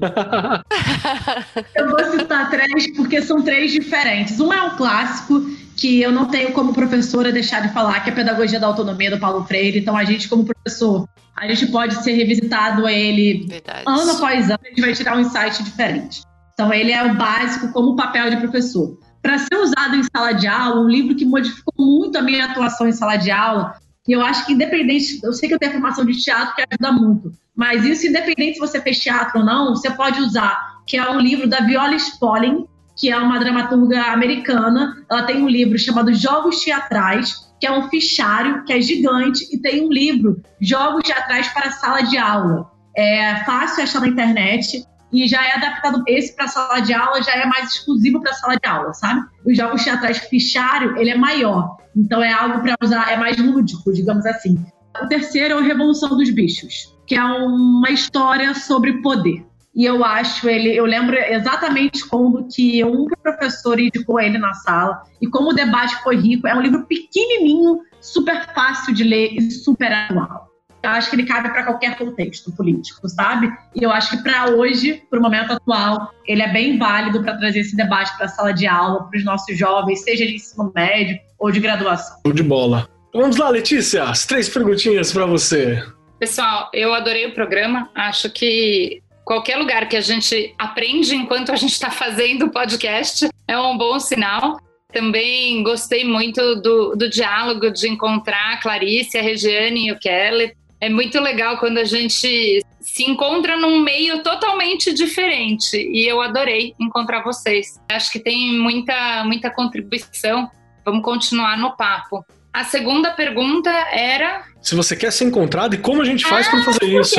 eu vou citar três porque são três diferentes. Um é um clássico que eu não tenho como professora deixar de falar, que é a Pedagogia da Autonomia do Paulo Freire. Então, a gente, como professor, a gente pode ser revisitado a ele Verdade. ano após ano, a gente vai tirar um insight diferente. Então, ele é o básico como papel de professor. Para ser usado em sala de aula, um livro que modificou muito a minha atuação em sala de aula, e eu acho que independente, eu sei que eu tenho formação de teatro que ajuda muito, mas isso independente se você fez teatro ou não, você pode usar, que é um livro da Viola Spolin, que é uma dramaturga americana. Ela tem um livro chamado Jogos Teatrais, que é um fichário que é gigante, e tem um livro, Jogos Teatrais para Sala de Aula. É fácil achar na internet e já é adaptado esse para sala de aula, já é mais exclusivo para sala de aula, sabe? Os jogos teatrais fichário, ele é maior, então é algo para usar, é mais lúdico, digamos assim. O terceiro é o Revolução dos Bichos, que é uma história sobre poder. E eu acho ele, eu lembro exatamente como que um professor indicou ele na sala e como o debate foi rico. É um livro pequenininho, super fácil de ler e super atual eu acho que ele cabe para qualquer contexto político, sabe? E eu acho que para hoje, para o momento atual, ele é bem válido para trazer esse debate para a sala de aula, para os nossos jovens, seja de ensino médio ou de graduação. Show de bola. Vamos lá, Letícia, as três perguntinhas para você. Pessoal, eu adorei o programa. Acho que qualquer lugar que a gente aprende enquanto a gente está fazendo o podcast é um bom sinal. Também gostei muito do, do diálogo de encontrar a Clarice, a Regiane e o Kelly. É muito legal quando a gente se encontra num meio totalmente diferente e eu adorei encontrar vocês. Acho que tem muita, muita contribuição. Vamos continuar no papo. A segunda pergunta era. Se você quer ser encontrado e como a gente faz ah, para fazer isso?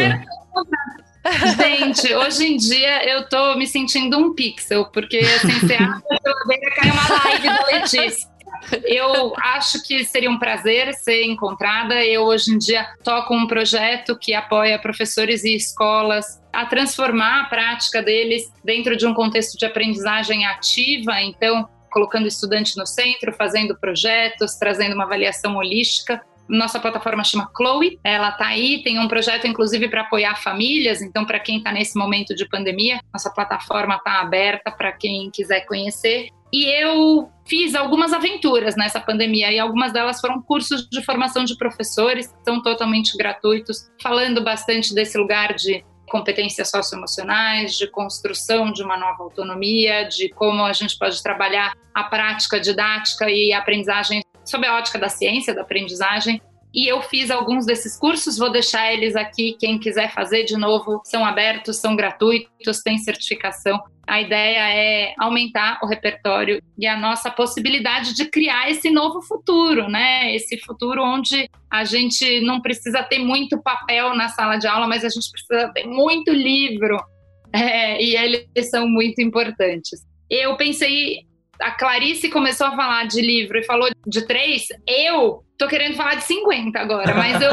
Gente, hoje em dia eu tô me sentindo um pixel, porque assim, você abre a geladeira cai uma live da Letícia. Eu acho que seria um prazer ser encontrada. Eu, hoje em dia, toco um projeto que apoia professores e escolas a transformar a prática deles dentro de um contexto de aprendizagem ativa. Então, colocando o estudante no centro, fazendo projetos, trazendo uma avaliação holística. Nossa plataforma chama Chloe, ela está aí, tem um projeto inclusive para apoiar famílias, então para quem está nesse momento de pandemia, nossa plataforma está aberta para quem quiser conhecer. E eu fiz algumas aventuras nessa pandemia e algumas delas foram cursos de formação de professores, que são totalmente gratuitos, falando bastante desse lugar de competências socioemocionais, de construção de uma nova autonomia, de como a gente pode trabalhar a prática didática e a aprendizagem sob a ótica da ciência, da aprendizagem, e eu fiz alguns desses cursos, vou deixar eles aqui. Quem quiser fazer de novo, são abertos, são gratuitos, tem certificação. A ideia é aumentar o repertório e a nossa possibilidade de criar esse novo futuro, né? Esse futuro onde a gente não precisa ter muito papel na sala de aula, mas a gente precisa ter muito livro. É, e eles são muito importantes. Eu pensei a Clarice começou a falar de livro e falou de três, eu tô querendo falar de 50 agora, mas eu,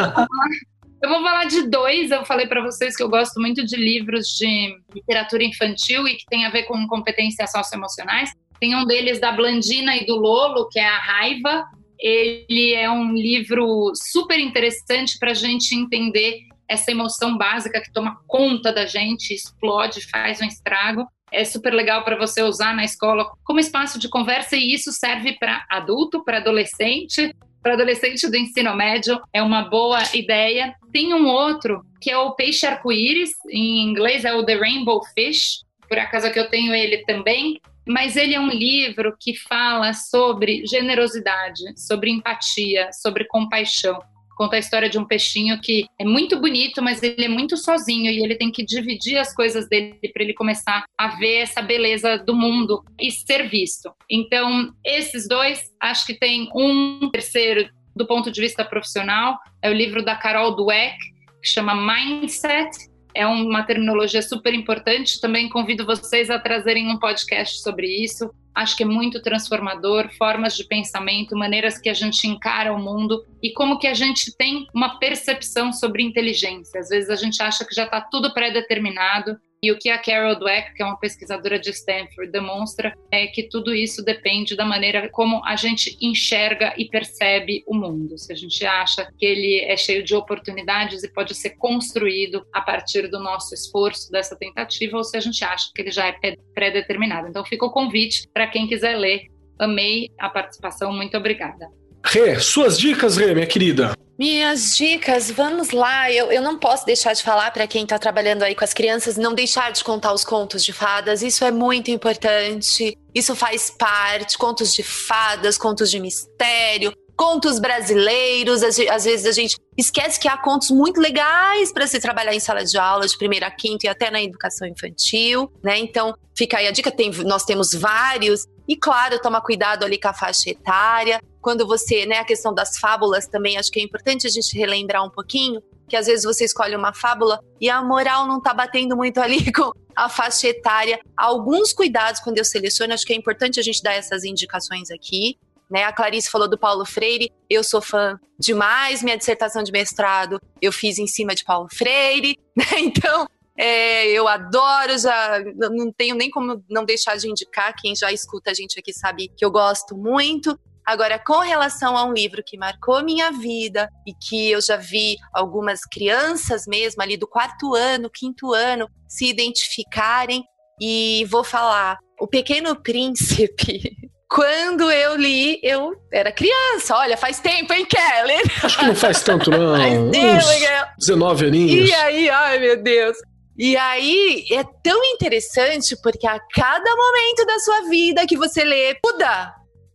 eu vou falar de dois. Eu falei para vocês que eu gosto muito de livros de literatura infantil e que tem a ver com competências socioemocionais. Tem um deles da Blandina e do Lolo, que é A Raiva. Ele é um livro super interessante para a gente entender essa emoção básica que toma conta da gente, explode, faz um estrago é super legal para você usar na escola como espaço de conversa e isso serve para adulto, para adolescente, para adolescente do ensino médio, é uma boa ideia. Tem um outro que é o peixe arco-íris, em inglês é o The Rainbow Fish, por acaso que eu tenho ele também, mas ele é um livro que fala sobre generosidade, sobre empatia, sobre compaixão conta a história de um peixinho que é muito bonito, mas ele é muito sozinho e ele tem que dividir as coisas dele para ele começar a ver essa beleza do mundo e ser visto. Então, esses dois, acho que tem um terceiro do ponto de vista profissional, é o livro da Carol Dweck, que chama Mindset, é uma terminologia super importante. Também convido vocês a trazerem um podcast sobre isso acho que é muito transformador, formas de pensamento, maneiras que a gente encara o mundo e como que a gente tem uma percepção sobre inteligência. Às vezes a gente acha que já está tudo pré-determinado e o que a Carol Dweck, que é uma pesquisadora de Stanford, demonstra é que tudo isso depende da maneira como a gente enxerga e percebe o mundo. Se a gente acha que ele é cheio de oportunidades e pode ser construído a partir do nosso esforço, dessa tentativa, ou se a gente acha que ele já é pré-determinado. Então fica o convite para quem quiser ler. Amei a participação, muito obrigada. Rê, suas dicas, Rê, minha querida. Minhas dicas, vamos lá. Eu, eu não posso deixar de falar para quem está trabalhando aí com as crianças, não deixar de contar os contos de fadas. Isso é muito importante. Isso faz parte. Contos de fadas, contos de mistério, contos brasileiros. Às, às vezes a gente esquece que há contos muito legais para se trabalhar em sala de aula, de primeira a quinta e até na educação infantil, né? Então, fica aí a dica. Tem, nós temos vários. E claro, toma cuidado ali com a faixa etária quando você, né, a questão das fábulas também, acho que é importante a gente relembrar um pouquinho, que às vezes você escolhe uma fábula e a moral não tá batendo muito ali com a faixa etária. Alguns cuidados quando eu seleciono, acho que é importante a gente dar essas indicações aqui. Né? A Clarice falou do Paulo Freire, eu sou fã demais, minha dissertação de mestrado eu fiz em cima de Paulo Freire, né? Então, é, eu adoro, já não tenho nem como não deixar de indicar. Quem já escuta a gente aqui sabe que eu gosto muito. Agora, com relação a um livro que marcou minha vida e que eu já vi algumas crianças mesmo ali do quarto ano, quinto ano se identificarem, e vou falar O Pequeno Príncipe. Quando eu li, eu era criança. Olha, faz tempo, hein, Kelly? Acho que não faz tanto, não. faz tempo, Uns 19 aninhos. E aí, ai meu Deus. E aí é tão interessante porque a cada momento da sua vida que você lê, muda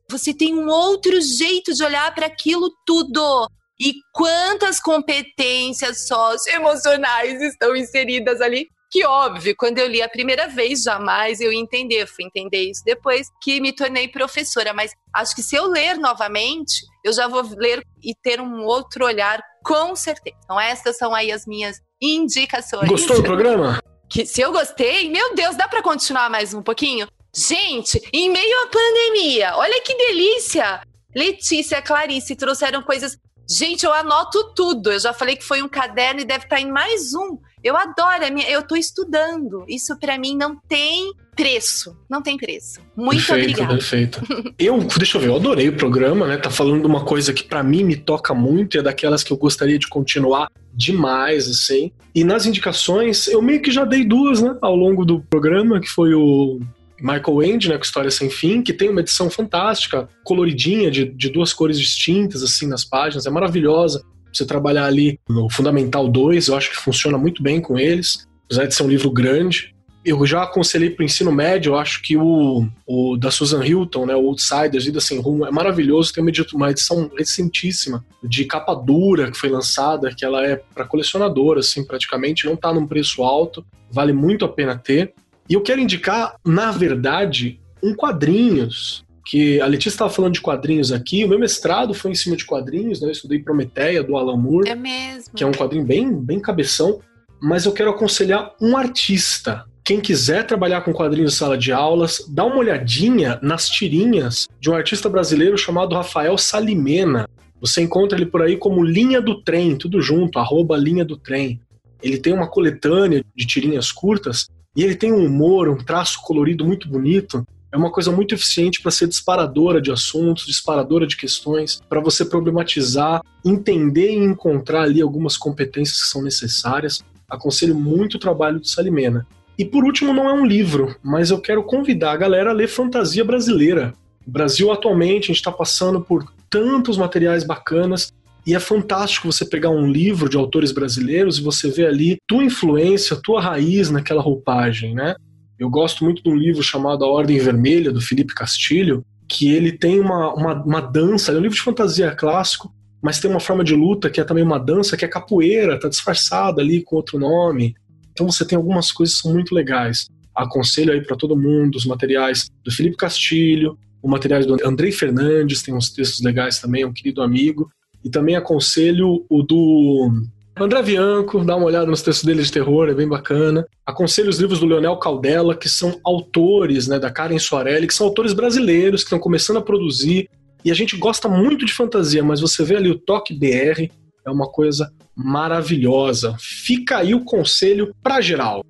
você tem um outro jeito de olhar para aquilo tudo. E quantas competências socioemocionais estão inseridas ali? Que óbvio, quando eu li a primeira vez, jamais eu ia entender. Fui entender isso depois que me tornei professora. Mas acho que se eu ler novamente, eu já vou ler e ter um outro olhar, com certeza. Então, essas são aí as minhas indicações. Gostou do programa? Que se eu gostei, meu Deus, dá para continuar mais um pouquinho? Gente, em meio à pandemia, olha que delícia! Letícia, Clarice trouxeram coisas. Gente, eu anoto tudo. Eu já falei que foi um caderno e deve estar em mais um. Eu adoro, eu estou estudando. Isso para mim não tem preço. Não tem preço. Muito perfeito, obrigada. Perfeito. Eu, deixa eu ver, eu adorei o programa, né? Tá falando de uma coisa que para mim me toca muito e é daquelas que eu gostaria de continuar demais, assim. E nas indicações, eu meio que já dei duas, né, ao longo do programa, que foi o Michael End, né, com História Sem Fim, que tem uma edição fantástica, coloridinha, de, de duas cores distintas, assim, nas páginas, é maravilhosa. Você trabalhar ali no Fundamental 2, eu acho que funciona muito bem com eles, apesar de ser um livro grande. Eu já aconselhei para o ensino médio, eu acho que o, o da Susan Hilton, né, o Outsiders, Vida Sem Rumo, é maravilhoso, tem uma edição recentíssima de capa dura que foi lançada, que ela é para colecionador, assim, praticamente, não está num preço alto, vale muito a pena ter. E eu quero indicar, na verdade, um quadrinhos. Que a Letícia estava falando de quadrinhos aqui. O meu mestrado foi em cima de quadrinhos, né? Eu estudei Prometeia, do Alan Moore. É mesmo. Que é um quadrinho bem, bem cabeção. Mas eu quero aconselhar um artista. Quem quiser trabalhar com quadrinhos em sala de aulas, dá uma olhadinha nas tirinhas de um artista brasileiro chamado Rafael Salimena. Você encontra ele por aí como Linha do Trem, tudo junto, arroba Linha do Trem. Ele tem uma coletânea de tirinhas curtas e ele tem um humor, um traço colorido muito bonito. É uma coisa muito eficiente para ser disparadora de assuntos, disparadora de questões, para você problematizar, entender e encontrar ali algumas competências que são necessárias. Aconselho muito o trabalho do Salimena. E por último, não é um livro, mas eu quero convidar a galera a ler fantasia brasileira. Brasil atualmente a gente está passando por tantos materiais bacanas e é fantástico você pegar um livro de autores brasileiros e você ver ali tua influência, tua raiz naquela roupagem, né? Eu gosto muito de um livro chamado A Ordem Vermelha, do Felipe Castilho, que ele tem uma, uma, uma dança, é um livro de fantasia clássico, mas tem uma forma de luta que é também uma dança, que é capoeira, tá disfarçada ali com outro nome. Então você tem algumas coisas que são muito legais. Aconselho aí para todo mundo os materiais do Felipe Castilho, os materiais do Andrei Fernandes, tem uns textos legais também, é um querido amigo. E também aconselho o do André Bianco, dá uma olhada nos textos dele de terror, é bem bacana. Aconselho os livros do Leonel Caldela, que são autores, né, da Karen Soarelli, que são autores brasileiros que estão começando a produzir. E a gente gosta muito de fantasia, mas você vê ali o Toque BR, é uma coisa maravilhosa. Fica aí o conselho para geral.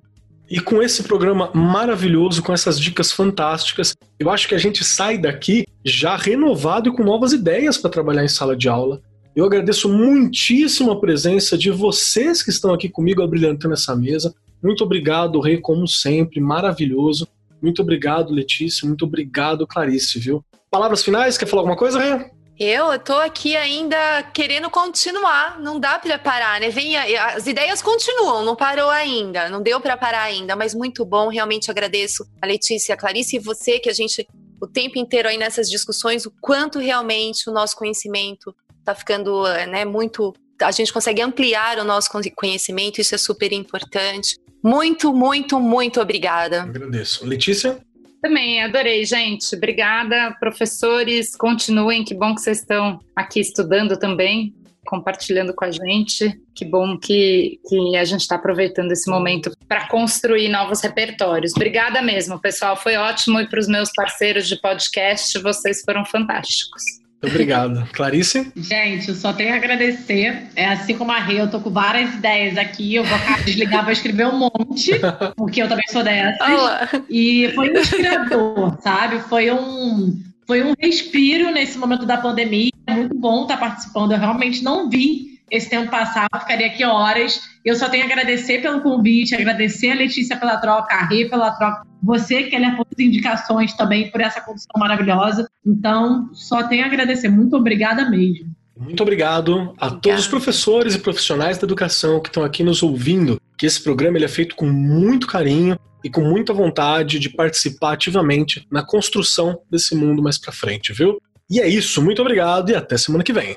E com esse programa maravilhoso, com essas dicas fantásticas, eu acho que a gente sai daqui já renovado e com novas ideias para trabalhar em sala de aula. Eu agradeço muitíssimo a presença de vocês que estão aqui comigo abrilhantando essa mesa. Muito obrigado, Rei, como sempre, maravilhoso. Muito obrigado, Letícia. Muito obrigado, Clarice, viu? Palavras finais? Quer falar alguma coisa, Rei? Eu, eu tô aqui ainda querendo continuar, não dá para parar, né? Vem, as ideias continuam, não parou ainda, não deu para parar ainda, mas muito bom, realmente agradeço a Letícia, a Clarice e você que a gente o tempo inteiro aí nessas discussões, o quanto realmente o nosso conhecimento está ficando né, muito. A gente consegue ampliar o nosso conhecimento, isso é super importante. Muito, muito, muito obrigada. Agradeço. Letícia? Também, adorei, gente. Obrigada, professores. Continuem, que bom que vocês estão aqui estudando também, compartilhando com a gente. Que bom que, que a gente está aproveitando esse momento para construir novos repertórios. Obrigada mesmo, pessoal. Foi ótimo. E para os meus parceiros de podcast, vocês foram fantásticos. Obrigado. Clarice? Gente, eu só tenho a agradecer. É assim como a Rê, eu tô com várias ideias aqui. Eu vou desligar, vou escrever um monte, porque eu também sou dessas. Olá. E foi inspirador, sabe? Foi um, foi um respiro nesse momento da pandemia. É muito bom estar participando. Eu realmente não vi esse tempo passar, eu ficaria aqui horas. Eu só tenho a agradecer pelo convite, agradecer a Letícia pela troca, a Rê pela troca, você, que ela por indicações também, por essa condição maravilhosa. Então, só tenho a agradecer. Muito obrigada mesmo. Muito obrigado a todos os professores e profissionais da educação que estão aqui nos ouvindo, que esse programa ele é feito com muito carinho e com muita vontade de participar ativamente na construção desse mundo mais para frente, viu? E é isso, muito obrigado e até semana que vem.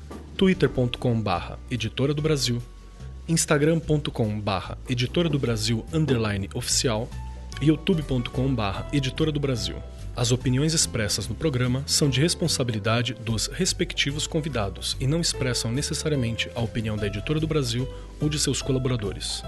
twitter.com/barra editora do Brasil, instagram.com/barra editora do Brasil underline oficial e youtube.com/barra editora do Brasil. As opiniões expressas no programa são de responsabilidade dos respectivos convidados e não expressam necessariamente a opinião da Editora do Brasil ou de seus colaboradores.